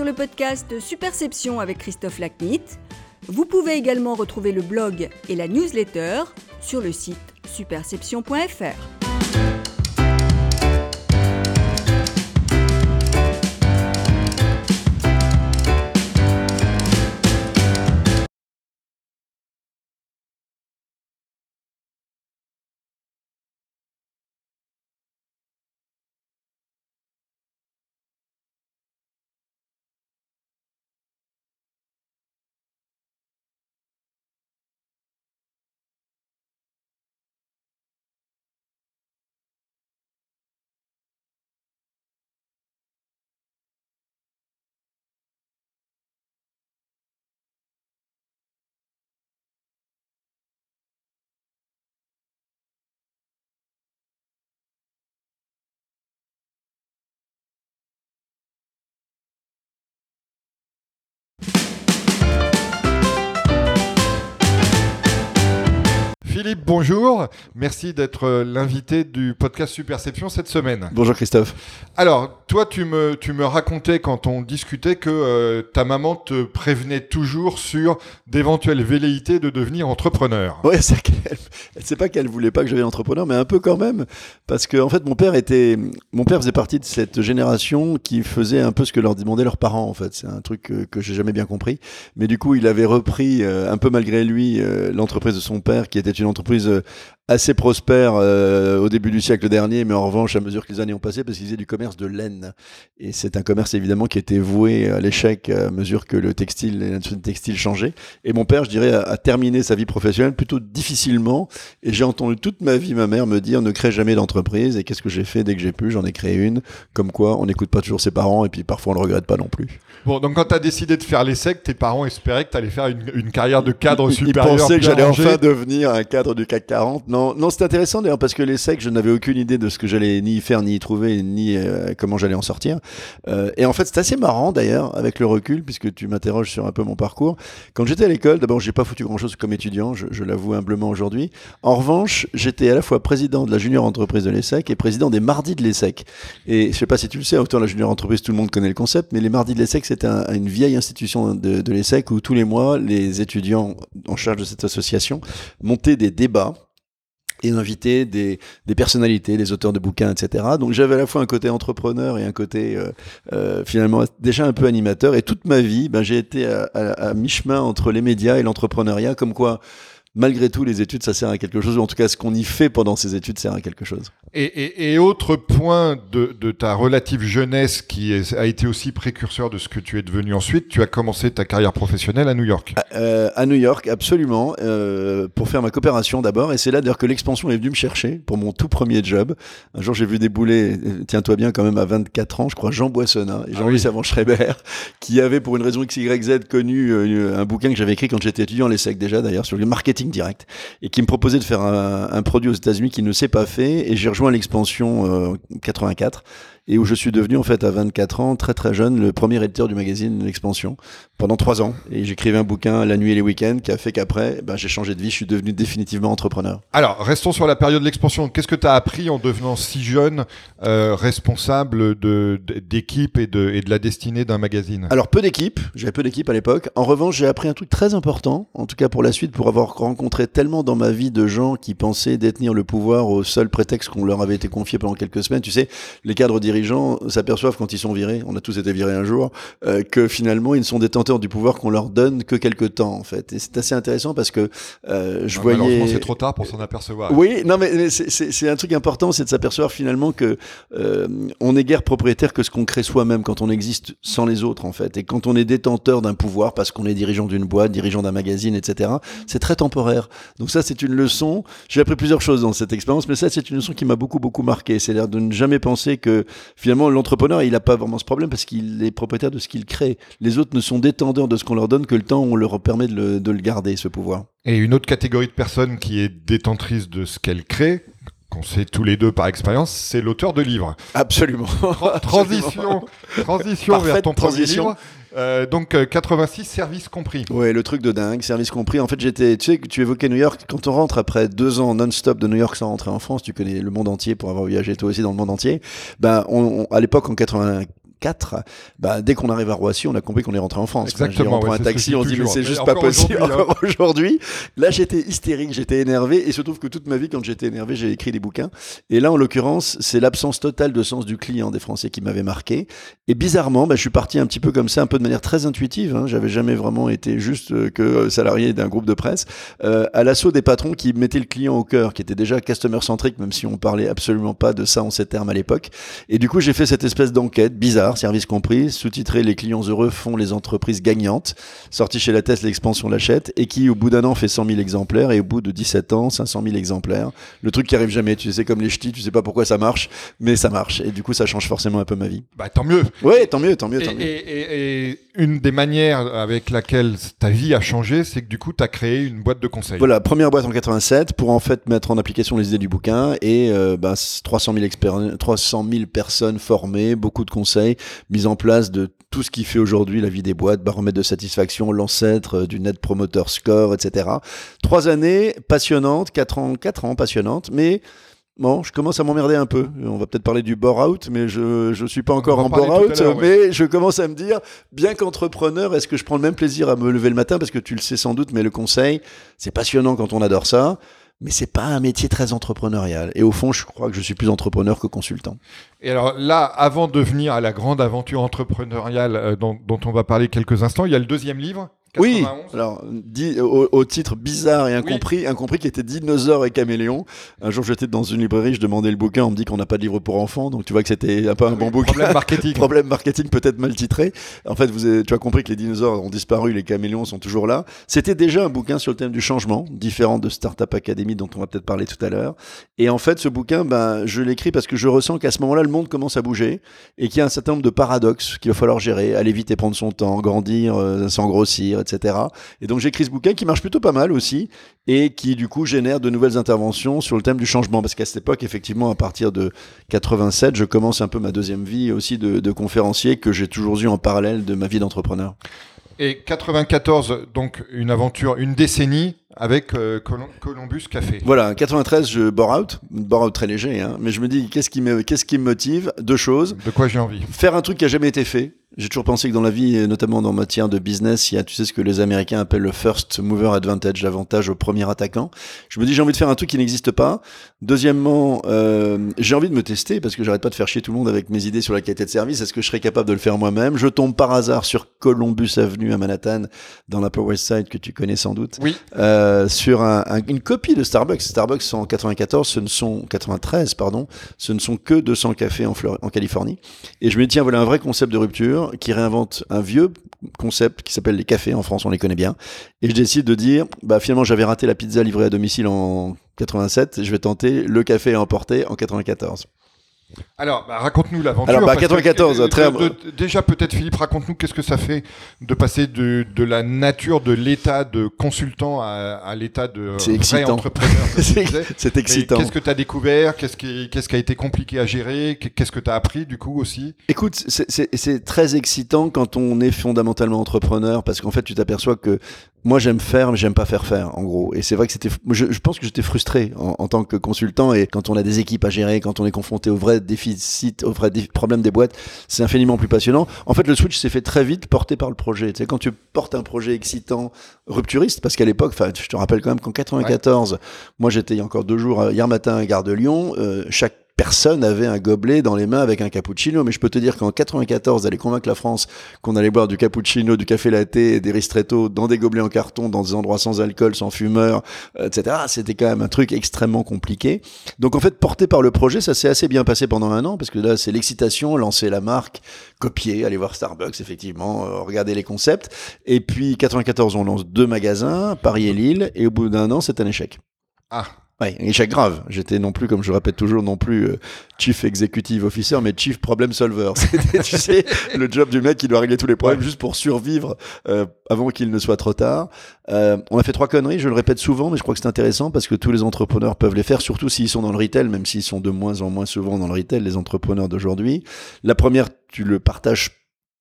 sur le podcast Superception avec Christophe Lacnit. Vous pouvez également retrouver le blog et la newsletter sur le site superception.fr. Philippe, bonjour. Merci d'être euh, l'invité du podcast Superception cette semaine. Bonjour Christophe. Alors, toi, tu me, tu me racontais quand on discutait que euh, ta maman te prévenait toujours sur d'éventuelles velléités de devenir entrepreneur. Oui, c'est qu'elle, c'est pas qu'elle voulait pas que je devienne entrepreneur, mais un peu quand même, parce que en fait, mon père était, mon père faisait partie de cette génération qui faisait un peu ce que leur demandaient leurs parents. En fait, c'est un truc que, que j'ai jamais bien compris. Mais du coup, il avait repris euh, un peu malgré lui l'entreprise de son père, qui était une entreprise euh, assez prospère euh, au début du siècle dernier, mais en revanche, à mesure que les années ont passé, parce qu'ils faisaient du commerce de laine. Et c'est un commerce évidemment qui était voué à l'échec à mesure que le textile, l'industrie textile changeait. Et mon père, je dirais, a, terminé sa vie professionnelle plutôt difficilement. Et j'ai entendu toute ma vie ma mère me dire ne crée jamais d'entreprise. Et qu'est-ce que j'ai fait dès que j'ai pu? J'en ai créé une. Comme quoi, on n'écoute pas toujours ses parents et puis parfois on le regrette pas non plus. Bon, donc quand tu as décidé de faire l'essai, tes parents espéraient que tu allais faire une, une, carrière de cadre supérieur. Ils pensaient que j'allais enfin devenir un cadre du CAC 40. Non, non c'est intéressant d'ailleurs parce que l'essai, je n'avais aucune idée de ce que j'allais ni y faire, ni y trouver, ni euh, comment j'allais en sortir. Euh, et en fait, c'est assez marrant d'ailleurs avec le recul, puisque tu m'interroges sur un peu mon parcours. Quand j'étais à l'école, d'abord, j'ai pas foutu grand-chose comme étudiant, je, l'avoue humblement aujourd'hui. En revanche, j'étais à la fois président de la junior entreprise de l'ESSEC et président des mardis de l'ESSEC. Et je sais pas si tu le sais, autant la junior entreprise, tout le monde connaît le concept, mais les mardis de l'ESSEC, c'était une vieille institution de, de l'ESSEC où tous les mois, les étudiants en charge de cette association montaient des débats et inviter des, personnalités, des auteurs de bouquins, etc. Donc j'avais à la fois un côté entrepreneur et un côté euh, euh, finalement déjà un peu animateur. Et toute ma vie, ben, j'ai été à mi-chemin entre les médias et l'entrepreneuriat, comme quoi malgré tout, les études, ça sert à quelque chose, ou en tout cas, ce qu'on y fait pendant ces études sert à quelque chose. Et, et, et autre point de, de, ta relative jeunesse qui est, a été aussi précurseur de ce que tu es devenu ensuite, tu as commencé ta carrière professionnelle à New York. À, euh, à New York, absolument, euh, pour faire ma coopération d'abord, et c'est là d'ailleurs que l'expansion est venue me chercher pour mon tout premier job. Un jour, j'ai vu débouler, euh, tiens-toi bien quand même à 24 ans, je crois, Jean Boissonnat et Jean-Louis ah oui. Schreiber, qui avait pour une raison XYZ connu euh, un bouquin que j'avais écrit quand j'étais étudiant à l'ESSEC déjà d'ailleurs, sur le marketing direct et qui me proposait de faire un, produit aux États-Unis qui ne s'est pas fait. Et j'ai rejoint l'expansion euh, 84 et où je suis devenu en fait à 24 ans, très très jeune, le premier éditeur du magazine L'Expansion pendant trois ans. Et j'écrivais un bouquin la nuit et les week-ends qui a fait qu'après, ben, j'ai changé de vie, je suis devenu définitivement entrepreneur. Alors, restons sur la période de l'expansion. Qu'est-ce que tu as appris en devenant si jeune euh, responsable d'équipe de, et, de, et de la destinée d'un magazine? Alors, peu d'équipe, j'avais peu d'équipe à l'époque. En revanche, j'ai appris un truc très important, en tout cas pour la suite, pour avoir rencontré tellement dans ma vie de gens qui pensaient détenir le pouvoir au seul prétexte qu'on leur avait été confié pendant quelques semaines. Tu sais, les cadres dirigeants gens s'aperçoivent quand ils sont virés, on a tous été virés un jour, euh, que finalement ils ne sont détenteurs du pouvoir qu'on leur donne que quelques temps en fait. Et c'est assez intéressant parce que euh, je voyais. Malheureusement, c'est trop tard pour s'en apercevoir. Oui, non, mais c'est un truc important, c'est de s'apercevoir finalement que euh, on est guère propriétaire que ce qu'on crée soi-même quand on existe sans les autres en fait. Et quand on est détenteur d'un pouvoir parce qu'on est dirigeant d'une boîte, dirigeant d'un magazine, etc. C'est très temporaire. Donc ça, c'est une leçon. J'ai appris plusieurs choses dans cette expérience, mais ça, c'est une leçon qui m'a beaucoup beaucoup marqué. C'est-à-dire de ne jamais penser que finalement, l'entrepreneur, il n'a pas vraiment ce problème parce qu'il est propriétaire de ce qu'il crée. Les autres ne sont détendeurs de ce qu'on leur donne que le temps où on leur permet de le, de le garder, ce pouvoir. Et une autre catégorie de personnes qui est détentrice de ce qu'elle crée, qu'on sait tous les deux par expérience, c'est l'auteur de livres. Absolument. transition, transition vers ton transition. premier livre. Euh, donc euh, 86 services compris. Ouais, le truc de dingue, service compris. En fait, j'étais, tu sais, tu évoquais New York. Quand on rentre après deux ans non-stop de New York sans rentrer en France, tu connais le monde entier pour avoir voyagé toi aussi dans le monde entier. Ben, on, on, à l'époque en 80 4, bah, dès qu'on arrive à Roissy, on a compris qu'on est rentré en France. Exactement, on prend ouais, un taxi, on se dit mais c'est juste pas encore possible aujourd'hui, hein. aujourd'hui. Là, j'étais hystérique, j'étais énervé, et il se trouve que toute ma vie, quand j'étais énervé, j'ai écrit des bouquins. Et là, en l'occurrence, c'est l'absence totale de sens du client des Français qui m'avait marqué. Et bizarrement, bah, je suis parti un petit peu comme ça, un peu de manière très intuitive. Hein. J'avais jamais vraiment été juste euh, que euh, salarié d'un groupe de presse, euh, à l'assaut des patrons qui mettaient le client au cœur, qui était déjà customer centric, même si on parlait absolument pas de ça en ces termes à l'époque. Et du coup, j'ai fait cette espèce d'enquête bizarre, service compris, sous-titré Les clients heureux font les entreprises gagnantes, sorti chez la Thèse l'expansion l'achète, et qui au bout d'un an fait 100 000 exemplaires, et au bout de 17 ans, 500 000 exemplaires. Le truc qui arrive jamais, tu sais, comme les ch'tis, tu sais pas pourquoi ça marche, mais ça marche. Et du coup, ça change forcément un peu ma vie. Bah, tant mieux. Ouais, tant mieux, tant mieux, Et, tant mieux. et- et- et une des manières avec laquelle ta vie a changé, c'est que du coup, tu as créé une boîte de conseil. Voilà, première boîte en 87 pour en fait mettre en application les idées du bouquin et euh, bah, 300 000 expéri- 300 000 personnes formées, beaucoup de conseils, mise en place de tout ce qui fait aujourd'hui la vie des boîtes, baromètre de satisfaction, l'ancêtre euh, du Net Promoter Score, etc. Trois années passionnantes, quatre ans, quatre ans passionnantes, mais Bon, je commence à m'emmerder un peu. On va peut-être parler du bore-out, mais je je suis pas encore en bore-out. Mais je commence à me dire, bien qu'entrepreneur, est-ce que je prends le même plaisir à me lever le matin? Parce que tu le sais sans doute, mais le conseil, c'est passionnant quand on adore ça, mais c'est pas un métier très entrepreneurial. Et au fond, je crois que je suis plus entrepreneur que consultant. Et alors là, avant de venir à la grande aventure entrepreneuriale euh, dont, dont on va parler quelques instants, il y a le deuxième livre. Oui, 91. alors dit, au, au titre bizarre et incompris, incompris qui était Dinosaure et Caméléon. Un jour, j'étais dans une librairie, je demandais le bouquin, on me dit qu'on n'a pas de livre pour enfants, donc tu vois que c'était un peu un Ah bon bouquin. Problème marketing. Problème marketing peut-être mal titré. En fait, vous avez- tu as compris que les dinosaures ont disparu, les caméléons sont toujours là. C'était déjà un bouquin sur le thème du changement, différent de Startup Academy dont on va peut-être parler tout à l'heure. Et en fait, ce bouquin, ben, je l'écris parce que je ressens qu'à ce moment-là, le monde commence à bouger et qu'il y a un certain nombre de paradoxes qu'il va falloir gérer, aller vite et prendre son temps, grandir euh, sans grossir, etc. Et donc j'écris ce bouquin qui marche plutôt pas mal aussi et qui du coup génère de nouvelles interventions sur le thème du changement parce qu'à cette époque effectivement à partir de 87 je commence un peu ma deuxième vie aussi de, de conférencier que j'ai toujours eu en parallèle de ma vie d'entrepreneur. Et 94, donc une aventure, une décennie avec euh, Columbus Café. Voilà, 93 je bore out, bore out très léger hein, mais je me dis qu'est-ce qui me qu'est-ce qui me motive? Deux choses, De quoi j'ai envie faire un truc qui a jamais été fait. J'ai toujours pensé que dans la vie, et notamment dans matière de business, il y a, tu sais, ce que les Américains appellent le first mover advantage, l'avantage au premier attaquant. Je me dis, j'ai envie de faire un truc qui n'existe pas. Deuxièmement, euh, j'ai envie de me tester parce que j'arrête pas de faire chier tout le monde avec mes idées sur la qualité de service. Est-ce que je serais capable de le faire moi-même? Je tombe par hasard sur Columbus Avenue à Manhattan, dans l'Upper West Side que tu connais sans doute Oui. euh, sur un- un- une copie de Starbucks. Starbucks en 94, ce ne sont 93, pardon, ce ne sont que 200 cafés en, Flor- en Californie. Et je me dis tiens voilà un vrai concept de rupture qui réinvente un vieux concept qui s'appelle les cafés en France, on les connaît bien. Et je décide de dire bah finalement j'avais raté la pizza livrée à domicile en 87, je vais tenter le café à emporter en 94. Alors, bah, raconte-nous l'aventure. Alors, bah, parce que, 94, euh, très- de- de- déjà, peut-être, Philippe, raconte-nous qu'est-ce que ça fait de passer de, de la nature de l'état de consultant à, à l'état de C'est vrai excitant. entrepreneur. C'est excitant. Qu'est-ce que tu as découvert? Qu'est-ce qui, qu'est-ce qui a été compliqué à gérer? Qu'est-ce que tu as appris, du coup, aussi? Écoute, c'est très excitant quand on est fondamentalement entrepreneur parce qu'en fait, tu t'aperçois que moi, j'aime faire, mais j'aime pas faire faire, en gros. Et c'est vrai que c'était, je, je pense que j'étais frustré en, en tant que consultant et quand on a des équipes à gérer, quand on est confronté aux vrais déficits, aux vrais dé- problèmes des boîtes, c'est infiniment plus passionnant. En fait, le switch s'est fait très vite porté par le projet. Tu sais, quand tu portes un projet excitant, rupturiste, parce qu'à l'époque, enfin, je te rappelle quand même qu'en 94, moi, j'étais il y a encore deux jours, euh, hier matin à Gare de Lyon, euh, chaque personne avait un gobelet dans les mains avec un cappuccino. Mais je peux te dire qu'en 94, d'aller convaincre la France qu'on allait boire du cappuccino, du café latte et des ristretto dans des gobelets en carton, dans des endroits sans alcool, sans fumeur, euh, etc. C'était quand même un truc extrêmement compliqué. Donc en fait, porté par le projet, ça s'est assez bien passé pendant un an parce que là, c'est l'excitation, lancer la marque, copier, aller voir Starbucks, effectivement, euh, regarder les concepts. Et puis 94, on lance deux magasins, Paris et Lille, et au bout d'un an, c'est un échec. Ah, Ouais, un échec grave. J'étais non plus, comme je le répète toujours, non plus euh, chief executive officer, mais chief problem solver. C'était, tu sais, le job du mec qui doit régler tous les problèmes juste pour survivre euh, avant qu'il ne soit trop tard. Euh, on a fait trois conneries, je le répète souvent, mais je crois que c'est intéressant parce que tous les entrepreneurs peuvent les faire, surtout s'ils sont dans le retail, même s'ils sont de moins en moins souvent dans le retail, les entrepreneurs d'aujourd'hui. La première, tu le partages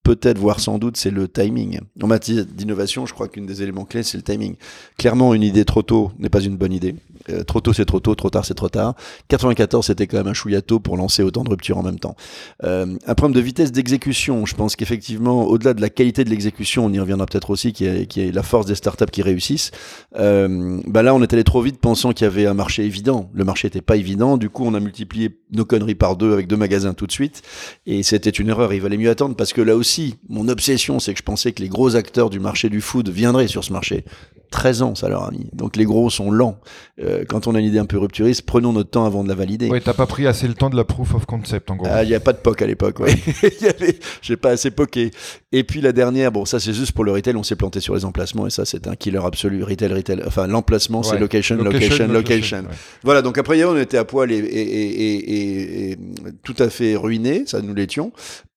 peut-être, voire sans doute, c'est le timing. En matière d'innovation, je crois qu'une des éléments clés, c'est le timing. Clairement, une idée trop tôt n'est pas une bonne idée. Euh, trop tôt, c'est trop tôt, trop tard, c'est trop tard. 94, c'était quand même un chouillato pour lancer autant de ruptures en même temps. Euh, un problème de vitesse d'exécution. Je pense qu'effectivement, au-delà de la qualité de l'exécution, on y reviendra peut-être aussi, qui est, qui est la force des startups qui réussissent. Euh, bah là, on est allé trop vite pensant qu'il y avait un marché évident. Le marché n'était pas évident. Du coup, on a multiplié nos conneries par deux avec deux magasins tout de suite. Et c'était une erreur. Il valait mieux attendre parce que là aussi, mon obsession, c'est que je pensais que les gros acteurs du marché du food viendraient sur ce marché. 13 ans, ça leur a mis. Donc les gros sont lents. Euh, quand on a une idée un peu rupturiste, prenons notre temps avant de la valider. Oui, t'as pas pris assez le temps de la proof of concept, en gros. Ah, il n'y a pas de POC à l'époque, ouais. J'ai pas assez poké. Et puis la dernière, bon, ça c'est juste pour le retail, on s'est planté sur les emplacements et ça c'est un killer absolu. Retail, retail. Enfin, l'emplacement, c'est location, location, location. Voilà, donc après on était à poil et, et, et, tout à fait ruiné, ça nous l'étions.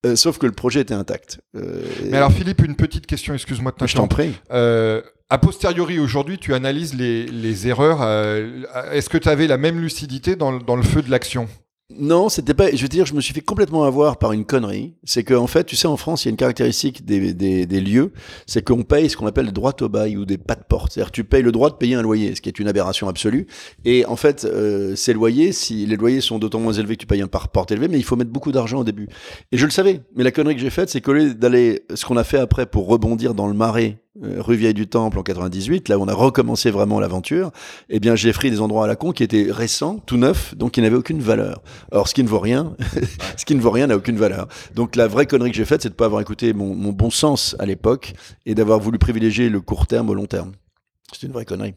Euh, sauf que le projet était intact. Euh, Mais alors Philippe, une petite question, excuse-moi de t'interrompre. Je t'en prie. Euh, a posteriori, aujourd'hui, tu analyses les, les erreurs. Euh, est-ce que tu avais la même lucidité dans, dans le feu de l'action? Non, c'était pas. Je veux dire, je me suis fait complètement avoir par une connerie. C'est qu'en en fait, tu sais, en France, il y a une caractéristique des, des, des lieux, c'est qu'on paye ce qu'on appelle le droit au bail ou des pas de porte. C'est-à-dire, tu payes le droit de payer un loyer, ce qui est une aberration absolue. Et en fait, euh, ces loyers, si les loyers sont d'autant moins élevés que tu payes un par porte élevé, mais il faut mettre beaucoup d'argent au début. Et je le savais. Mais la connerie que j'ai faite, c'est qu'au lieu d'aller, ce qu'on a fait après pour rebondir dans le marais rue Vieille du Temple en 98, là où on a recommencé vraiment l'aventure, eh bien j'ai pris des endroits à la con qui étaient récents, tout neufs, donc qui n'avaient aucune valeur. Or ce qui ne vaut rien, ce qui ne vaut rien n'a aucune valeur. Donc la vraie connerie que j'ai faite, c'est de pas avoir écouté mon, mon bon sens à l'époque et d'avoir voulu privilégier le court terme au long terme. C'est une vraie connerie.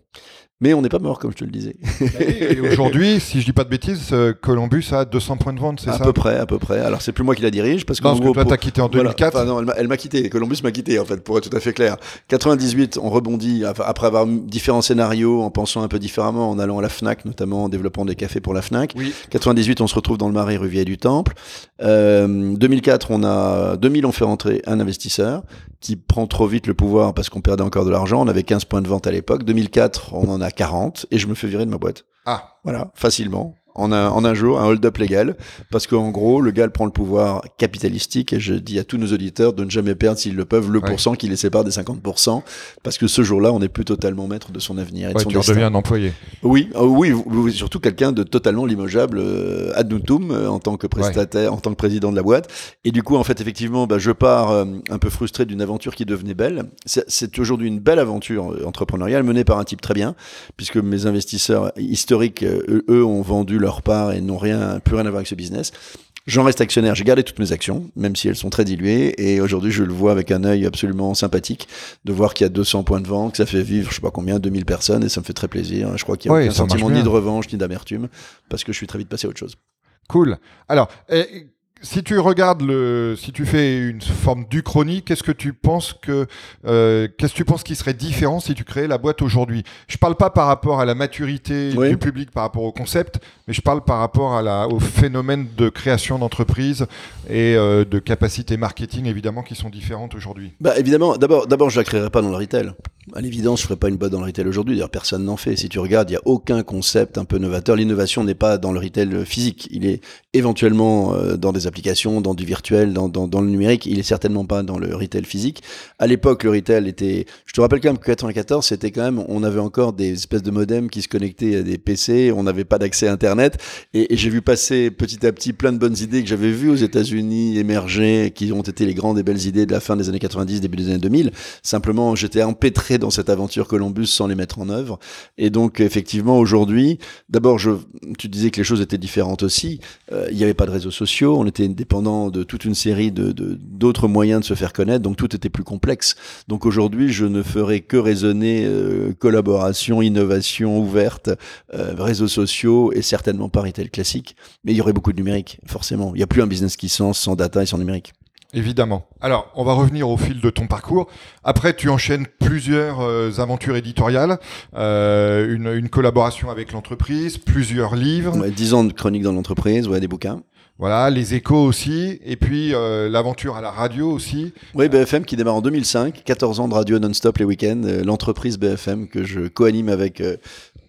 Mais on n'est pas mort, comme je te le disais. Et aujourd'hui, si je dis pas de bêtises, euh, Columbus a 200 points de vente, c'est ça À peu près, à peu près. Alors, c'est plus moi qui la dirige, parce, que toi, t'as quitté en 2004. non, elle m'a quitté. Columbus m'a quitté, en fait, pour être tout à fait clair. 98, on rebondit, après avoir différents scénarios, en pensant un peu différemment, en allant à la FNAC, notamment en développant des cafés pour la FNAC. Oui. 98, on se retrouve dans le Marais, rue Vieille du Temple. Euh, 2004, on a, 2000, on fait rentrer un investisseur qui prend trop vite le pouvoir parce qu'on perdait encore de l'argent. On avait 15 points de vente à l'époque. 2004, on en a 40 et je me fais virer de ma boîte. Ah. Voilà, facilement en un, en un jour, un hold-up légal, parce qu'en gros, le gars prend le pouvoir capitalistique, et je dis à tous nos auditeurs de ne jamais perdre, s'ils le peuvent, le pourcent qui les sépare des 50%, parce que ce jour-là, on n'est plus totalement maître de son avenir et de son tu redeviens un employé. Oui, euh, oui, surtout quelqu'un de totalement limogeable euh, ad nutum, euh, en tant que prestataire, en tant que président de la boîte. Et du coup, en fait, effectivement, bah, je pars un peu frustré d'une aventure qui devenait belle. C'est aujourd'hui une belle aventure entrepreneuriale menée par un type très bien, puisque mes investisseurs historiques, eux ont vendu leur part et n'ont rien, plus rien à voir avec ce business. J'en reste actionnaire, j'ai gardé toutes mes actions, même si elles sont très diluées, et aujourd'hui je le vois avec un œil absolument sympathique de voir qu'il y a 200 points de vente, que ça fait vivre je sais pas combien, 2000 personnes, et ça me fait très plaisir. Je crois qu'il n'y a aucun sentiment ni de revanche ni d'amertume, parce que je suis très vite passé à autre chose. Cool. Alors, si tu regardes le, si tu fais une forme d'uchronie, qu'est-ce que tu penses que, euh, qu'est-ce que tu penses qui serait différent si tu créais la boîte aujourd'hui? Je parle pas par rapport à la maturité du public, par rapport au concept, mais je parle par rapport à la, au phénomène de création d'entreprise et euh, de capacité marketing évidemment qui sont différentes aujourd'hui. Bah évidemment, d'abord, d'abord je la créerai pas dans le retail. À l'évidence, je ferai pas une boîte dans le retail aujourd'hui. D'ailleurs, personne n'en fait. Si tu regardes, il y a aucun concept un peu novateur. L'innovation n'est pas dans le retail physique. Il est éventuellement euh, dans des applications, dans du virtuel, dans, le numérique. Il est certainement pas dans le retail physique. À l'époque, le retail était. Je te rappelle quand même que 94, c'était quand même. On avait encore des espèces de modems qui se connectaient à des PC. On n'avait pas d'accès à Internet. Et, et j'ai vu passer petit à petit plein de bonnes idées que j'avais vues aux États-Unis émerger, qui ont été les grandes et belles idées de la fin des années 90, début des années 2000. Simplement, j'étais empêtré dans cette aventure Columbus sans les mettre en œuvre. Et donc, effectivement, aujourd'hui, d'abord, je, tu disais que les choses étaient différentes aussi. Euh, il n'y avait pas de réseaux sociaux, on était dépendant de toute une série de d'autres moyens de se faire connaître, donc tout était plus complexe. Donc aujourd'hui, je ne ferai que raisonner euh, collaboration, innovation ouverte, euh, réseaux sociaux et certainement pas retail classique. Mais il y aurait beaucoup de numérique, forcément. Il n'y a plus un business qui sent sans data et sans numérique. Évidemment. Alors, on va revenir au fil de ton parcours. Après, tu enchaînes plusieurs euh, aventures éditoriales, euh, une, une, collaboration avec l'entreprise, plusieurs livres. Ouais, 10 ans de chronique dans l'entreprise, ouais, des bouquins. Voilà, les échos aussi, et puis euh, l'aventure à la radio aussi. Oui, BFM qui démarre en 2005, 14 ans de radio non-stop les week-ends, l'entreprise BFM que je co-anime avec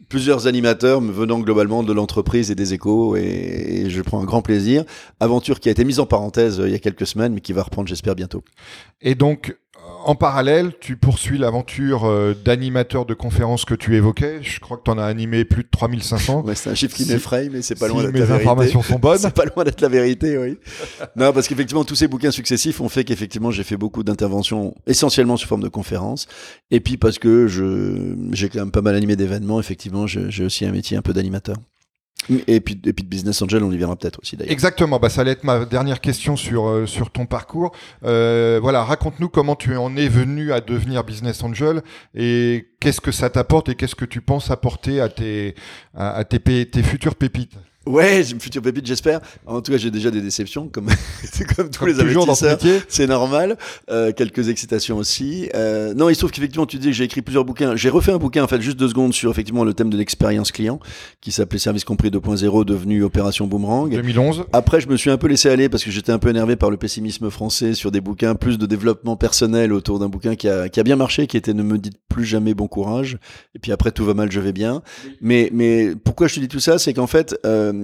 plusieurs animateurs venant globalement de l'entreprise et des échos et, je prends un grand plaisir. Aventure qui a été mise en parenthèse euh, il y a quelques semaines mais qui va reprendre j'espère bientôt. Et donc en parallèle, tu poursuis l'aventure euh, d'animateur de conférences que tu évoquais. Je crois que tu en as animé plus de 3500. Ouais, c'est un chiffre qui Si- m'effraie, mais c'est pas si loin d'être mes la vérité. informations sont bonnes. C'est pas loin d'être la vérité, oui. non, parce qu'effectivement, tous ces bouquins successifs ont fait qu'effectivement, j'ai fait beaucoup d'interventions, essentiellement sous forme de conférences. Et puis parce que je, j'ai quand même pas mal animé d'événements, effectivement, j'ai aussi un métier un peu d'animateur. Et puis, de business angel, on y verra peut-être aussi d'ailleurs. Exactement, bah, ça allait être ma dernière question sur, euh, sur ton parcours. Euh, voilà, raconte-nous comment tu en es venu à devenir business angel et qu'est-ce que ça t'apporte et qu'est-ce que tu penses apporter à tes, à, tes, tes futures pépites? Ouais, j'ai une future pépite, j'espère. En tout cas, j'ai déjà des déceptions, comme, comme tous Comme les investisseurs. C'est normal. Euh, quelques excitations aussi. Euh, non, il se trouve qu'effectivement, tu dis que j'ai écrit plusieurs bouquins. J'ai refait un bouquin, en fait, juste deux secondes sur effectivement le thème de l'expérience client, qui s'appelait Service compris 2.0, devenu Opération Boomerang. 2011. Après, je me suis un peu laissé aller parce que j'étais un peu énervé par le pessimisme français sur des bouquins plus de développement personnel autour d'un bouquin qui a, qui a bien marché, qui était Ne me dites plus jamais bon courage. Et puis après, tout va mal, je vais bien. Mais, mais pourquoi je te dis tout ça? C'est qu'en fait, euh,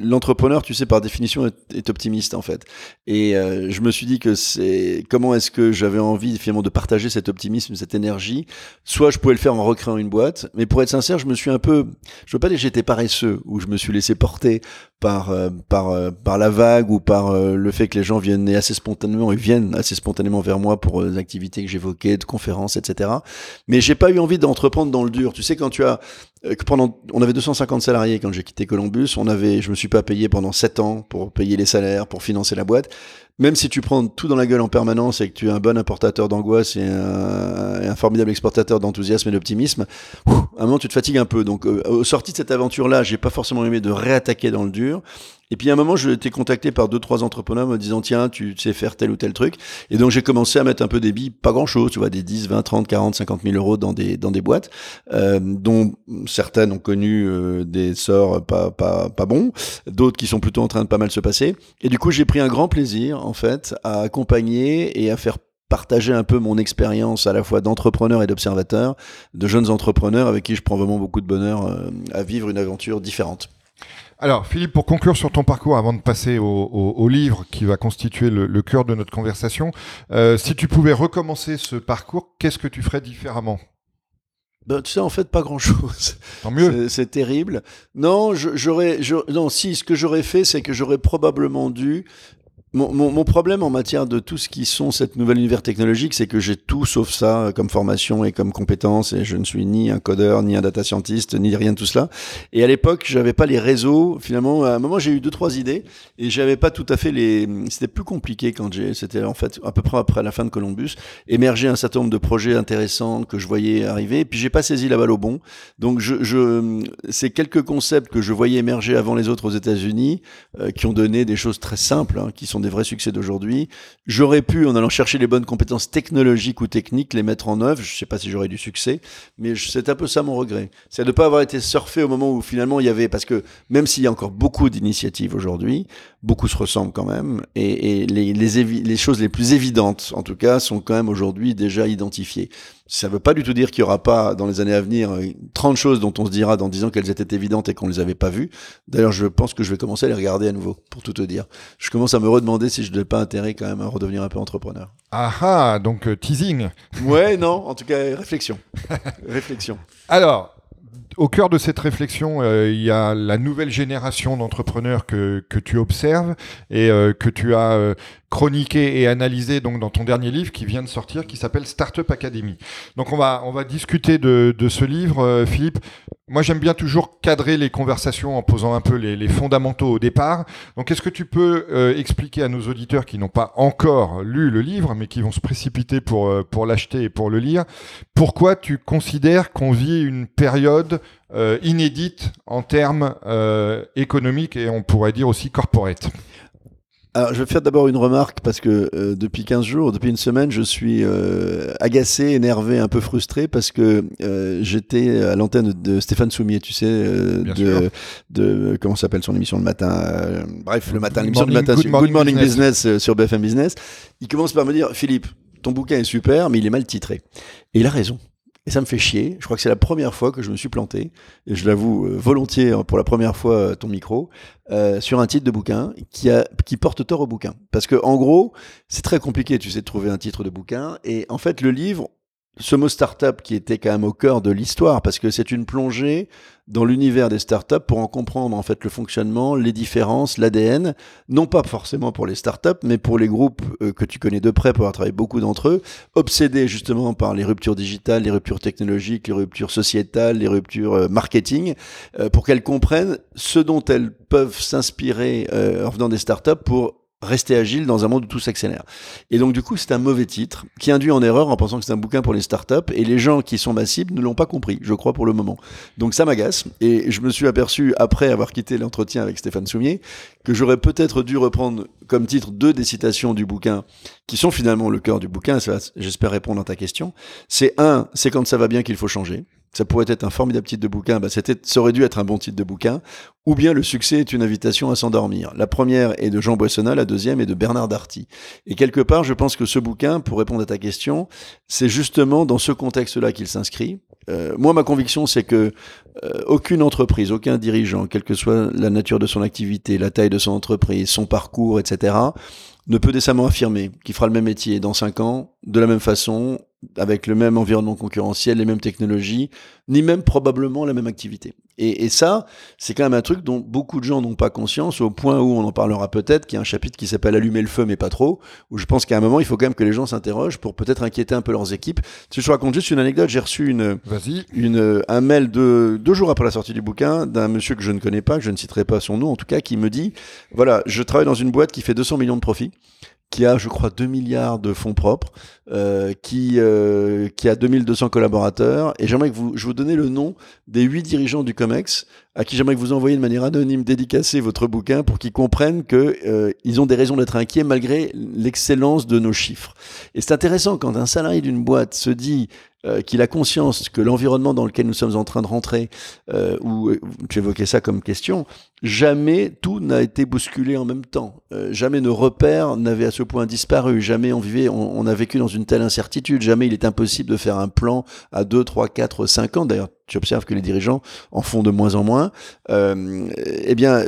l'entrepreneur, tu sais, par définition, est, optimiste, en fait. Et euh, je me suis dit que c'est comment est-ce que j'avais envie finalement de partager cet optimisme, cette énergie? Soit je pouvais le faire en recréant une boîte, mais pour être sincère, je me suis un peu, je veux pas dire j'étais paresseux ou je me suis laissé porter par euh, par euh, par la vague ou par euh, le fait que les gens viennent assez spontanément, ils viennent assez spontanément vers moi pour les activités que j'évoquais, de conférences, etc. Mais j'ai pas eu envie d'entreprendre dans le dur. Tu sais, quand tu as que pendant, on avait 250 salariés quand j'ai quitté Columbus. On avait, je me suis pas payé pendant 7 ans pour payer les salaires, pour financer la boîte. Même si tu prends tout dans la gueule en permanence et que tu es un bon importateur d'angoisse et un, et un formidable exportateur d'enthousiasme et d'optimisme, à un moment tu te fatigues un peu. Donc, euh, au sorti de cette aventure-là, j'ai pas forcément aimé de réattaquer dans le dur. Et puis à un moment, j'ai été contacté par deux trois entrepreneurs me disant tiens, tu sais faire tel ou tel truc. Et donc j'ai commencé à mettre un peu des billes, pas grand chose, tu vois, des 10, 20, 30, 40, 50 000 euros dans des dans des boîtes, euh, dont certaines ont connu euh, des sorts pas pas pas bons, d'autres qui sont plutôt en train de pas mal se passer. Et du coup, j'ai pris un grand plaisir en fait à accompagner et à faire partager un peu mon expérience à la fois d'entrepreneur et d'observateur, de jeunes entrepreneurs avec qui je prends vraiment beaucoup de bonheur euh, à vivre une aventure différente. Alors, Philippe, pour conclure sur ton parcours, avant de passer au, au- au livre qui va constituer le, le cœur de notre conversation, euh, si tu pouvais recommencer ce parcours, qu'est-ce que tu ferais différemment? Ben, tu sais, en fait, pas grand-chose. Tant mieux. C'est- terrible. Non, j'aurais, non, si, ce que j'aurais fait, c'est que j'aurais probablement dû. Mon, mon, mon problème en matière de tout ce qui sont cette nouvelle univers technologique, c'est que j'ai tout sauf ça euh, comme formation et comme compétence, et je ne suis ni un codeur, ni un data scientist, ni rien de tout cela. Et à l'époque, j'avais pas les réseaux. Finalement, à un moment, j'ai eu deux trois idées, et j'avais pas tout à fait les. C'était plus compliqué quand j'ai. C'était en fait à peu près après la fin de Columbus, émerger un certain nombre de projets intéressants que je voyais arriver. Et puis j'ai pas saisi la balle au bon. Donc je, je ces quelques concepts que je voyais émerger avant les autres aux États-Unis, euh, qui ont donné des choses très simples, hein, qui sont des vrais succès d'aujourd'hui. J'aurais pu, en allant chercher les bonnes compétences technologiques ou techniques, les mettre en œuvre. Je sais pas si j'aurais du succès, mais c'est un peu ça mon regret. C'est de ne pas avoir été surfé au moment où finalement il y avait, parce que même s'il y a encore beaucoup d'initiatives aujourd'hui, beaucoup se ressemblent quand même, et, et les, les, choses les plus évidentes, en tout cas, sont quand même aujourd'hui déjà identifiées. Ça ne veut pas du tout dire qu'il n'y aura pas, dans les années à venir, euh, 30 choses dont on se dira dans 10 ans qu'elles étaient évidentes et qu'on ne les avait pas vues. D'ailleurs, je pense que je vais commencer à les regarder à nouveau, pour tout te dire. Je commence à me redemander si je ne devais pas intérêt quand même à redevenir un peu entrepreneur. Ah ah, donc euh, teasing. Ouais, non, en tout cas, réflexion. réflexion. Alors, au cœur de cette réflexion, euh, il y a la nouvelle génération d'entrepreneurs que, tu observes et euh, que tu as euh, chroniqué et analysé dans ton dernier livre qui vient de sortir, qui s'appelle Startup Academy. Donc on va discuter de, ce livre, Philippe. Moi, j'aime bien toujours cadrer les conversations en posant un peu les, fondamentaux au départ. Donc, est-ce que tu peux euh, expliquer à nos auditeurs qui n'ont pas encore lu le livre, mais qui vont se précipiter pour, euh, l'acheter et pour le lire, pourquoi tu considères qu'on vit une période euh, inédite en termes économiques et on pourrait dire aussi corporate? Alors, je vais faire d'abord une remarque parce que euh, depuis 15 jours, depuis une semaine, je suis euh, agacé, énervé, un peu frustré parce que euh, j'étais à l'antenne de Stéphane Soumier, tu sais, euh, de, de comment s'appelle son émission le matin. euh, bref, le matin, l'émission du matin, Good sur Morning Good Morning Business. Business, euh, sur BFM Business. Il commence par me dire, Philippe, ton bouquin est super, mais il est mal titré. Et il a raison. Et ça me fait chier. Je crois que c'est la première fois que je me suis planté, et je l'avoue euh, volontiers hein, pour la première fois euh, ton micro, euh, sur un titre de bouquin qui, porte tort au bouquin. Parce que en gros, c'est très compliqué, tu sais, de trouver un titre de bouquin, et en fait, le livre, ce mot startup qui était quand même au cœur de l'histoire, parce que c'est une plongée dans l'univers des startups pour en comprendre en fait le fonctionnement, les différences, l'ADN, non pas forcément pour les startups, mais pour les groupes euh, que tu connais de près, pour avoir travaillé beaucoup d'entre eux, obsédés justement par les ruptures digitales, les ruptures technologiques, les ruptures sociétales, les ruptures euh, marketing, euh, pour qu'elles comprennent ce dont elles peuvent s'inspirer en venant des startups pour rester agile dans un monde où tout s'accélère. Et donc du coup, c'est un mauvais titre qui induit en erreur en pensant que c'est un bouquin pour les startups et les gens qui sont ma cible ne l'ont pas compris, je crois pour le moment. Donc ça m'agace et je me suis aperçu après avoir quitté l'entretien avec Stéphane Soumier que j'aurais peut-être dû reprendre comme titre deux des citations du bouquin qui sont finalement le cœur du bouquin, j'espère répondre à ta question. C'est un, c'est quand ça va bien qu'il faut changer ça pourrait être un formidable titre de bouquin, bah ça aurait dû être un bon titre de bouquin, ou bien le succès est une invitation à s'endormir. La première est de Jean Boissonnat, la deuxième est de Bernard Darty. Et quelque part, je pense que ce bouquin, pour répondre à ta question, c'est justement dans ce contexte-là qu'il s'inscrit. Euh, moi, ma conviction, c'est que euh, aucune entreprise, aucun dirigeant, quelle que soit la nature de son activité, la taille de son entreprise, son parcours, etc., ne peut décemment affirmer qu'il fera le même métier dans cinq ans, de la même façon, avec le même environnement concurrentiel, les mêmes technologies, ni même probablement la même activité. Et, et ça, c'est quand même un truc dont beaucoup de gens n'ont pas conscience, au point où on en parlera peut-être, qu'il y a un chapitre qui s'appelle Allumer le feu, mais pas trop, où je pense qu'à un moment, il faut quand même que les gens s'interrogent pour peut-être inquiéter un peu leurs équipes. Si je raconte juste une anecdote, j'ai reçu une, une, un mail de, deux jours après la sortie du bouquin d'un monsieur que je ne connais pas, que je ne citerai pas son nom en tout cas, qui me dit, voilà, je travaille dans une boîte qui fait 200 millions de profits qui a, je crois, 2 milliards de fonds propres, euh, qui, euh, qui a 2200 collaborateurs. Et j'aimerais que vous, je vous donne le nom des huit dirigeants du COMEX à qui j'aimerais que vous envoyiez de manière anonyme dédicacer votre bouquin pour qu'ils comprennent qu'ils euh, ont des raisons d'être inquiets malgré l'excellence de nos chiffres. Et c'est intéressant quand un salarié d'une boîte se dit euh, qu'il a conscience que l'environnement dans lequel nous sommes en train de rentrer, euh, ou tu évoquais ça comme question, jamais tout n'a été bousculé en même temps. Euh, jamais nos repères n'avaient à ce point disparu. Jamais on vivait, on, on, a vécu dans une telle incertitude. Jamais il est impossible de faire un plan à 2, 3, 4, 5 ans. D'ailleurs, tu observes que les dirigeants en font de moins en moins, euh, eh bien,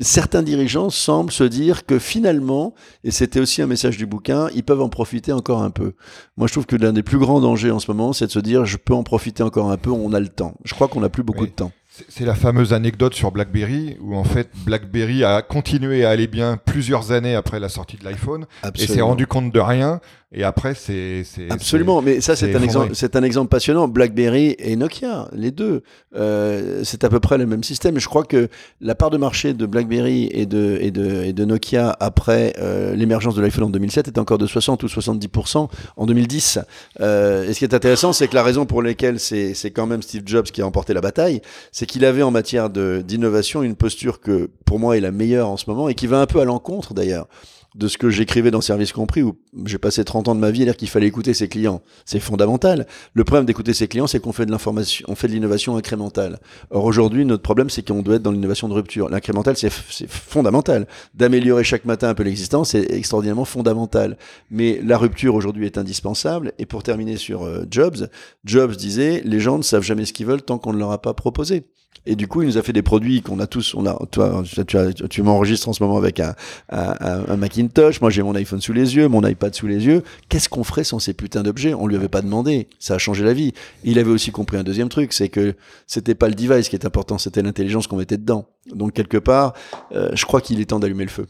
certains dirigeants semblent se dire que finalement, et c'était aussi un message du bouquin, ils peuvent en profiter encore un peu. Moi, je trouve que l'un des plus grands dangers en ce moment, c'est de se dire, je peux en profiter encore un peu, on a le temps. Je crois qu'on n'a plus beaucoup de temps. C'est la fameuse anecdote sur BlackBerry où en fait BlackBerry a continué à aller bien plusieurs années après la sortie de l'iPhone et s'est rendu compte de rien et après, c'est absolument. Mais ça, c'est un exemple, c'est un exemple passionnant. BlackBerry et Nokia, les deux, euh, c'est à peu près le même système. Je crois que la part de marché de BlackBerry et de et de et de Nokia après euh, l'émergence de l'iPhone en 2007 est encore de 60 ou 70% en 2010. Euh, et ce qui est intéressant, c'est que la raison pour laquelle c'est c'est quand même Steve Jobs qui a remporté la bataille, c'est qu'il avait en matière de d'innovation une posture que pour moi est la meilleure en ce moment et qui va un peu à l'encontre d'ailleurs de ce que j'écrivais dans Service Compris, où j'ai passé 30 ans de ma vie à dire qu'il fallait écouter ses clients. C'est fondamental. Le problème d'écouter ses clients, c'est qu'on fait de l'information, on fait de l'innovation incrémentale. Or aujourd'hui, notre problème, c'est qu'on doit être dans l'innovation de rupture. L'incrémental, c'est fondamental. D'améliorer chaque matin un peu l'existence, c'est extraordinairement fondamental. Mais la rupture aujourd'hui est indispensable. Et pour terminer sur euh, Jobs, Jobs disait, les gens ne savent jamais ce qu'ils veulent tant qu'on ne leur a pas proposé. Et du coup, il nous a fait des produits qu'on a tous. On a, toi, tu, tu m'enregistres en ce moment avec un, un, Macintosh. Moi, j'ai mon iPhone sous les yeux, mon iPad sous les yeux. Qu'est-ce qu'on ferait sans ces putains d'objets? On lui avait pas demandé. Ça a changé la vie. Il avait aussi compris un deuxième truc, c'est que c'était pas le device qui est important, c'était l'intelligence qu'on mettait dedans. Donc quelque part, euh, je crois qu'il est temps d'allumer le feu.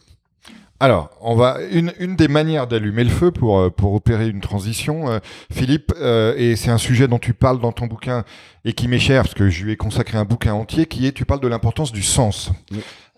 Alors, on va une, une des manières d'allumer le feu pour euh, pour opérer une transition, euh, Philippe, euh, et c'est un sujet dont tu parles dans ton bouquin et qui m'est cher parce que je lui ai consacré un bouquin entier, qui est tu parles de l'importance du sens.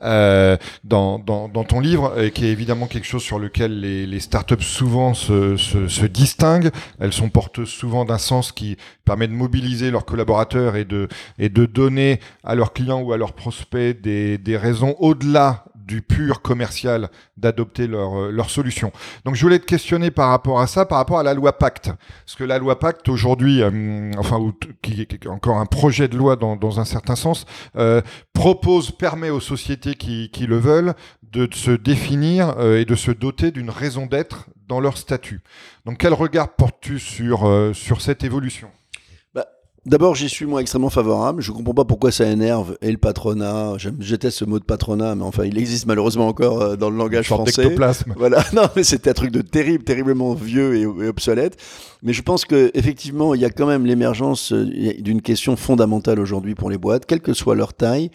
Euh, dans, dans, dans, ton livre, et qui est évidemment quelque chose sur lequel les, les startups souvent se, se, se, distinguent. Elles sont porteuses souvent d'un sens qui permet de mobiliser leurs collaborateurs et de, et de donner à leurs clients ou à leurs prospects des, des raisons au-delà du pur commercial d'adopter leur, euh, leur solution. Donc je voulais te questionner par rapport à ça, par rapport à la loi Pacte. Parce que la loi Pacte aujourd'hui, euh, enfin qui est encore un projet de loi dans, un certain sens, euh, propose, permet aux sociétés qui, le veulent de se définir et de se doter d'une raison d'être dans leur statut. Donc quel regard portes-tu sur, sur cette évolution? D'abord, j'y suis moi extrêmement favorable. Je comprends pas pourquoi ça énerve et le patronat. Déteste ce mot de patronat, mais enfin, il existe malheureusement encore euh, dans le langage français. Voilà, non, mais c'était un truc de terrible, terriblement vieux et, et obsolète. Mais je pense que effectivement, il y a quand même l'émergence euh, d'une question fondamentale aujourd'hui pour les boîtes, quelle que soit leur taille.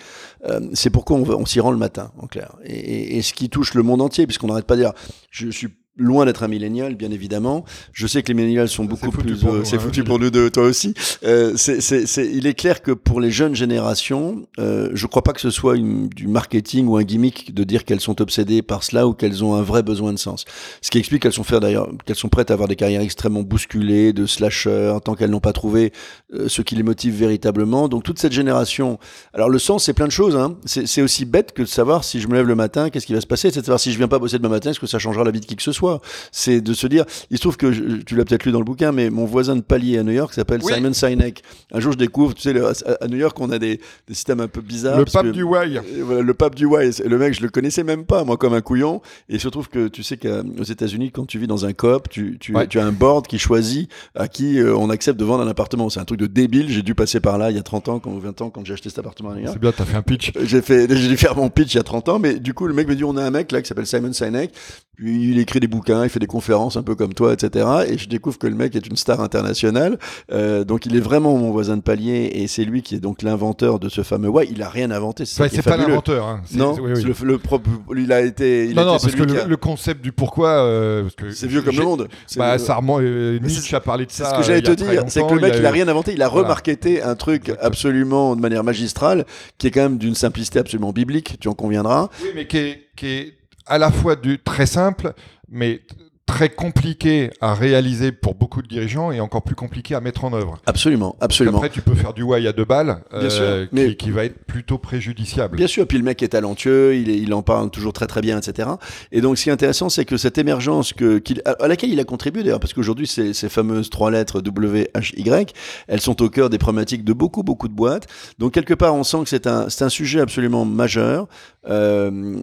Euh, c'est pourquoi on, s'y rend le matin, en clair. Et, et- et ce qui touche le monde entier, puisqu'on n'arrête pas de dire, je suis loin d'être un millénial, bien évidemment. Je sais que les millénials sont beaucoup plus. euh, c'est hein, foutu pour nous deux, toi aussi. Euh, c'est, c'est, c'est, il est clair que pour les jeunes générations, euh, je crois pas que ce soit une- du marketing ou un gimmick de dire qu'elles sont obsédées par cela ou qu'elles ont un vrai besoin de sens. Ce qui explique qu'elles sont faire d'ailleurs, qu'elles sont prêtes à avoir des carrières extrêmement bousculées, de slasher, tant qu'elles n'ont pas trouvé euh, ce qui les motive véritablement. Donc toute cette génération. Alors le sens, c'est plein de choses. Hein. C'est, c'est aussi bête que de savoir si je me lève le matin, qu'est-ce qui va se passer, c'est de savoir si je viens pas bosser demain matin, est-ce que ça changera la vie de qui que ce soit? C'est de se dire, il se trouve que je- tu l'as peut-être lu dans le bouquin, mais mon voisin de palier à New York s'appelle Oui. Simon Sinek. Un jour, je découvre, tu sais, le- à, New York, on a des, des systèmes un peu bizarres. Le pape que- du Why. voilà, le pape du. Et le mec, je le connaissais même pas, moi, comme un couillon. Et il se trouve que tu sais qu'aux États-Unis, quand tu vis dans un coop, tu, tu, Ouais. tu as un board qui choisit à qui euh, on accepte de vendre un appartement. C'est un truc de débile. J'ai dû passer par là il y a 30 ans, quand, ou 20 ans, quand j'ai acheté cet appartement à New York. C'est bien, t'as fait un pitch. Euh, J'ai fait, j'ai dû faire mon pitch il y a 30 ans, mais du coup, le mec me dit, on a un mec là qui s'appelle Simon Sinek. Puis il écrit des bouquins, il fait des conférences un peu comme toi, etc. Et je découvre que le mec est une star internationale. Euh, donc il est vraiment mon voisin de palier et c'est lui qui est donc l'inventeur de ce fameux ouais. Il a rien inventé. C'est Enfin, pas l'inventeur. Hein. Non, oui, oui. c'est Le, le propre, il a été. Il non, a non, été parce que le, qui a- le concept du pourquoi. euh, c'est vieux comme le monde. Bah, ça remonte. euh, Nietzsche a parlé de C'est ça. ce que j'allais te dire, c'est que le mec, il a rien inventé, il a Voilà. remarketé un truc Exactement. absolument de manière magistrale, qui est quand même d'une simplicité absolument biblique, tu en conviendras. Oui, mais qui est, qui est à la fois du très simple, mais très compliqué à réaliser pour beaucoup de dirigeants et encore plus compliqué à mettre en œuvre. Absolument, absolument. Après, tu peux faire du why à deux balles, euh, Bien sûr, qui, mais- qui va être plutôt préjudiciable. Bien sûr, puis le mec est talentueux, il, est- il en parle toujours très très bien, etc. Et donc, ce qui est intéressant, c'est que cette émergence que, à, laquelle il a contribué d'ailleurs, parce qu'aujourd'hui, ces, ces fameuses trois lettres W, H, Y, elles sont au cœur des problématiques de beaucoup beaucoup de boîtes. Donc, quelque part, on sent que c'est un, c'est un sujet absolument majeur, euh,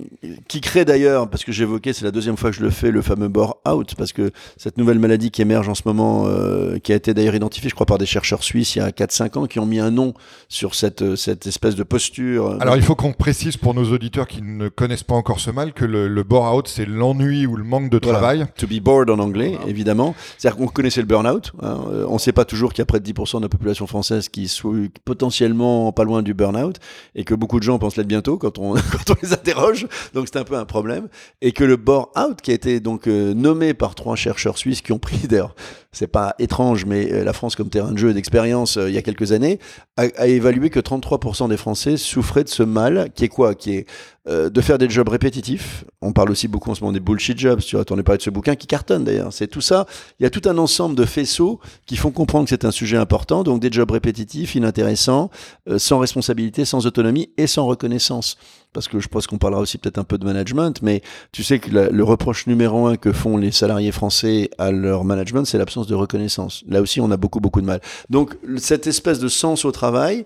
qui crée d'ailleurs, parce que j'évoquais, c'est la deuxième fois que je le fais, le fameux bore out, parce que cette nouvelle maladie qui émerge en ce moment, euh, qui a été d'ailleurs identifiée, je crois, par des chercheurs suisses il y a 4-5 ans, qui ont mis un nom sur cette, cette espèce de posture. Alors, il faut qu'on précise pour nos auditeurs qui ne connaissent pas encore ce mal que le, le bore-out, c'est l'ennui ou le manque de Voilà. travail. To be bored en anglais, évidemment. C'est-à-dire qu'on connaissait le burn-out. hein. Euh, On ne sait pas toujours qu'il y a près de 10% de la population française qui soit potentiellement pas loin du burn-out et que beaucoup de gens pensent l'être bientôt quand on, quand on les interroge. Donc c'est un peu un problème. Et que le bore-out, qui a été donc euh, nommé par trois chercheurs suisses qui ont pris d'ailleurs, c'est pas étrange, mais euh, la France comme terrain de jeu et d'expérience euh, il y a quelques années, a, évalué que 33% des Français souffraient de ce mal, qui est quoi? Qui est euh, de faire des jobs répétitifs. On parle aussi beaucoup en ce moment des bullshit jobs. Tu vois, parlé de ce bouquin qui cartonne d'ailleurs. C'est tout ça. Il y a tout un ensemble de faisceaux qui font comprendre que c'est un sujet important. Donc des jobs répétitifs, inintéressants, sans responsabilité, sans autonomie et sans reconnaissance. Parce que je pense qu'on parlera aussi peut-être un peu de management, mais tu sais que le reproche numéro un que font les salariés français à leur management, c'est l'absence de reconnaissance. Là aussi, on a beaucoup, beaucoup de mal. Donc, cette espèce de sens au travail,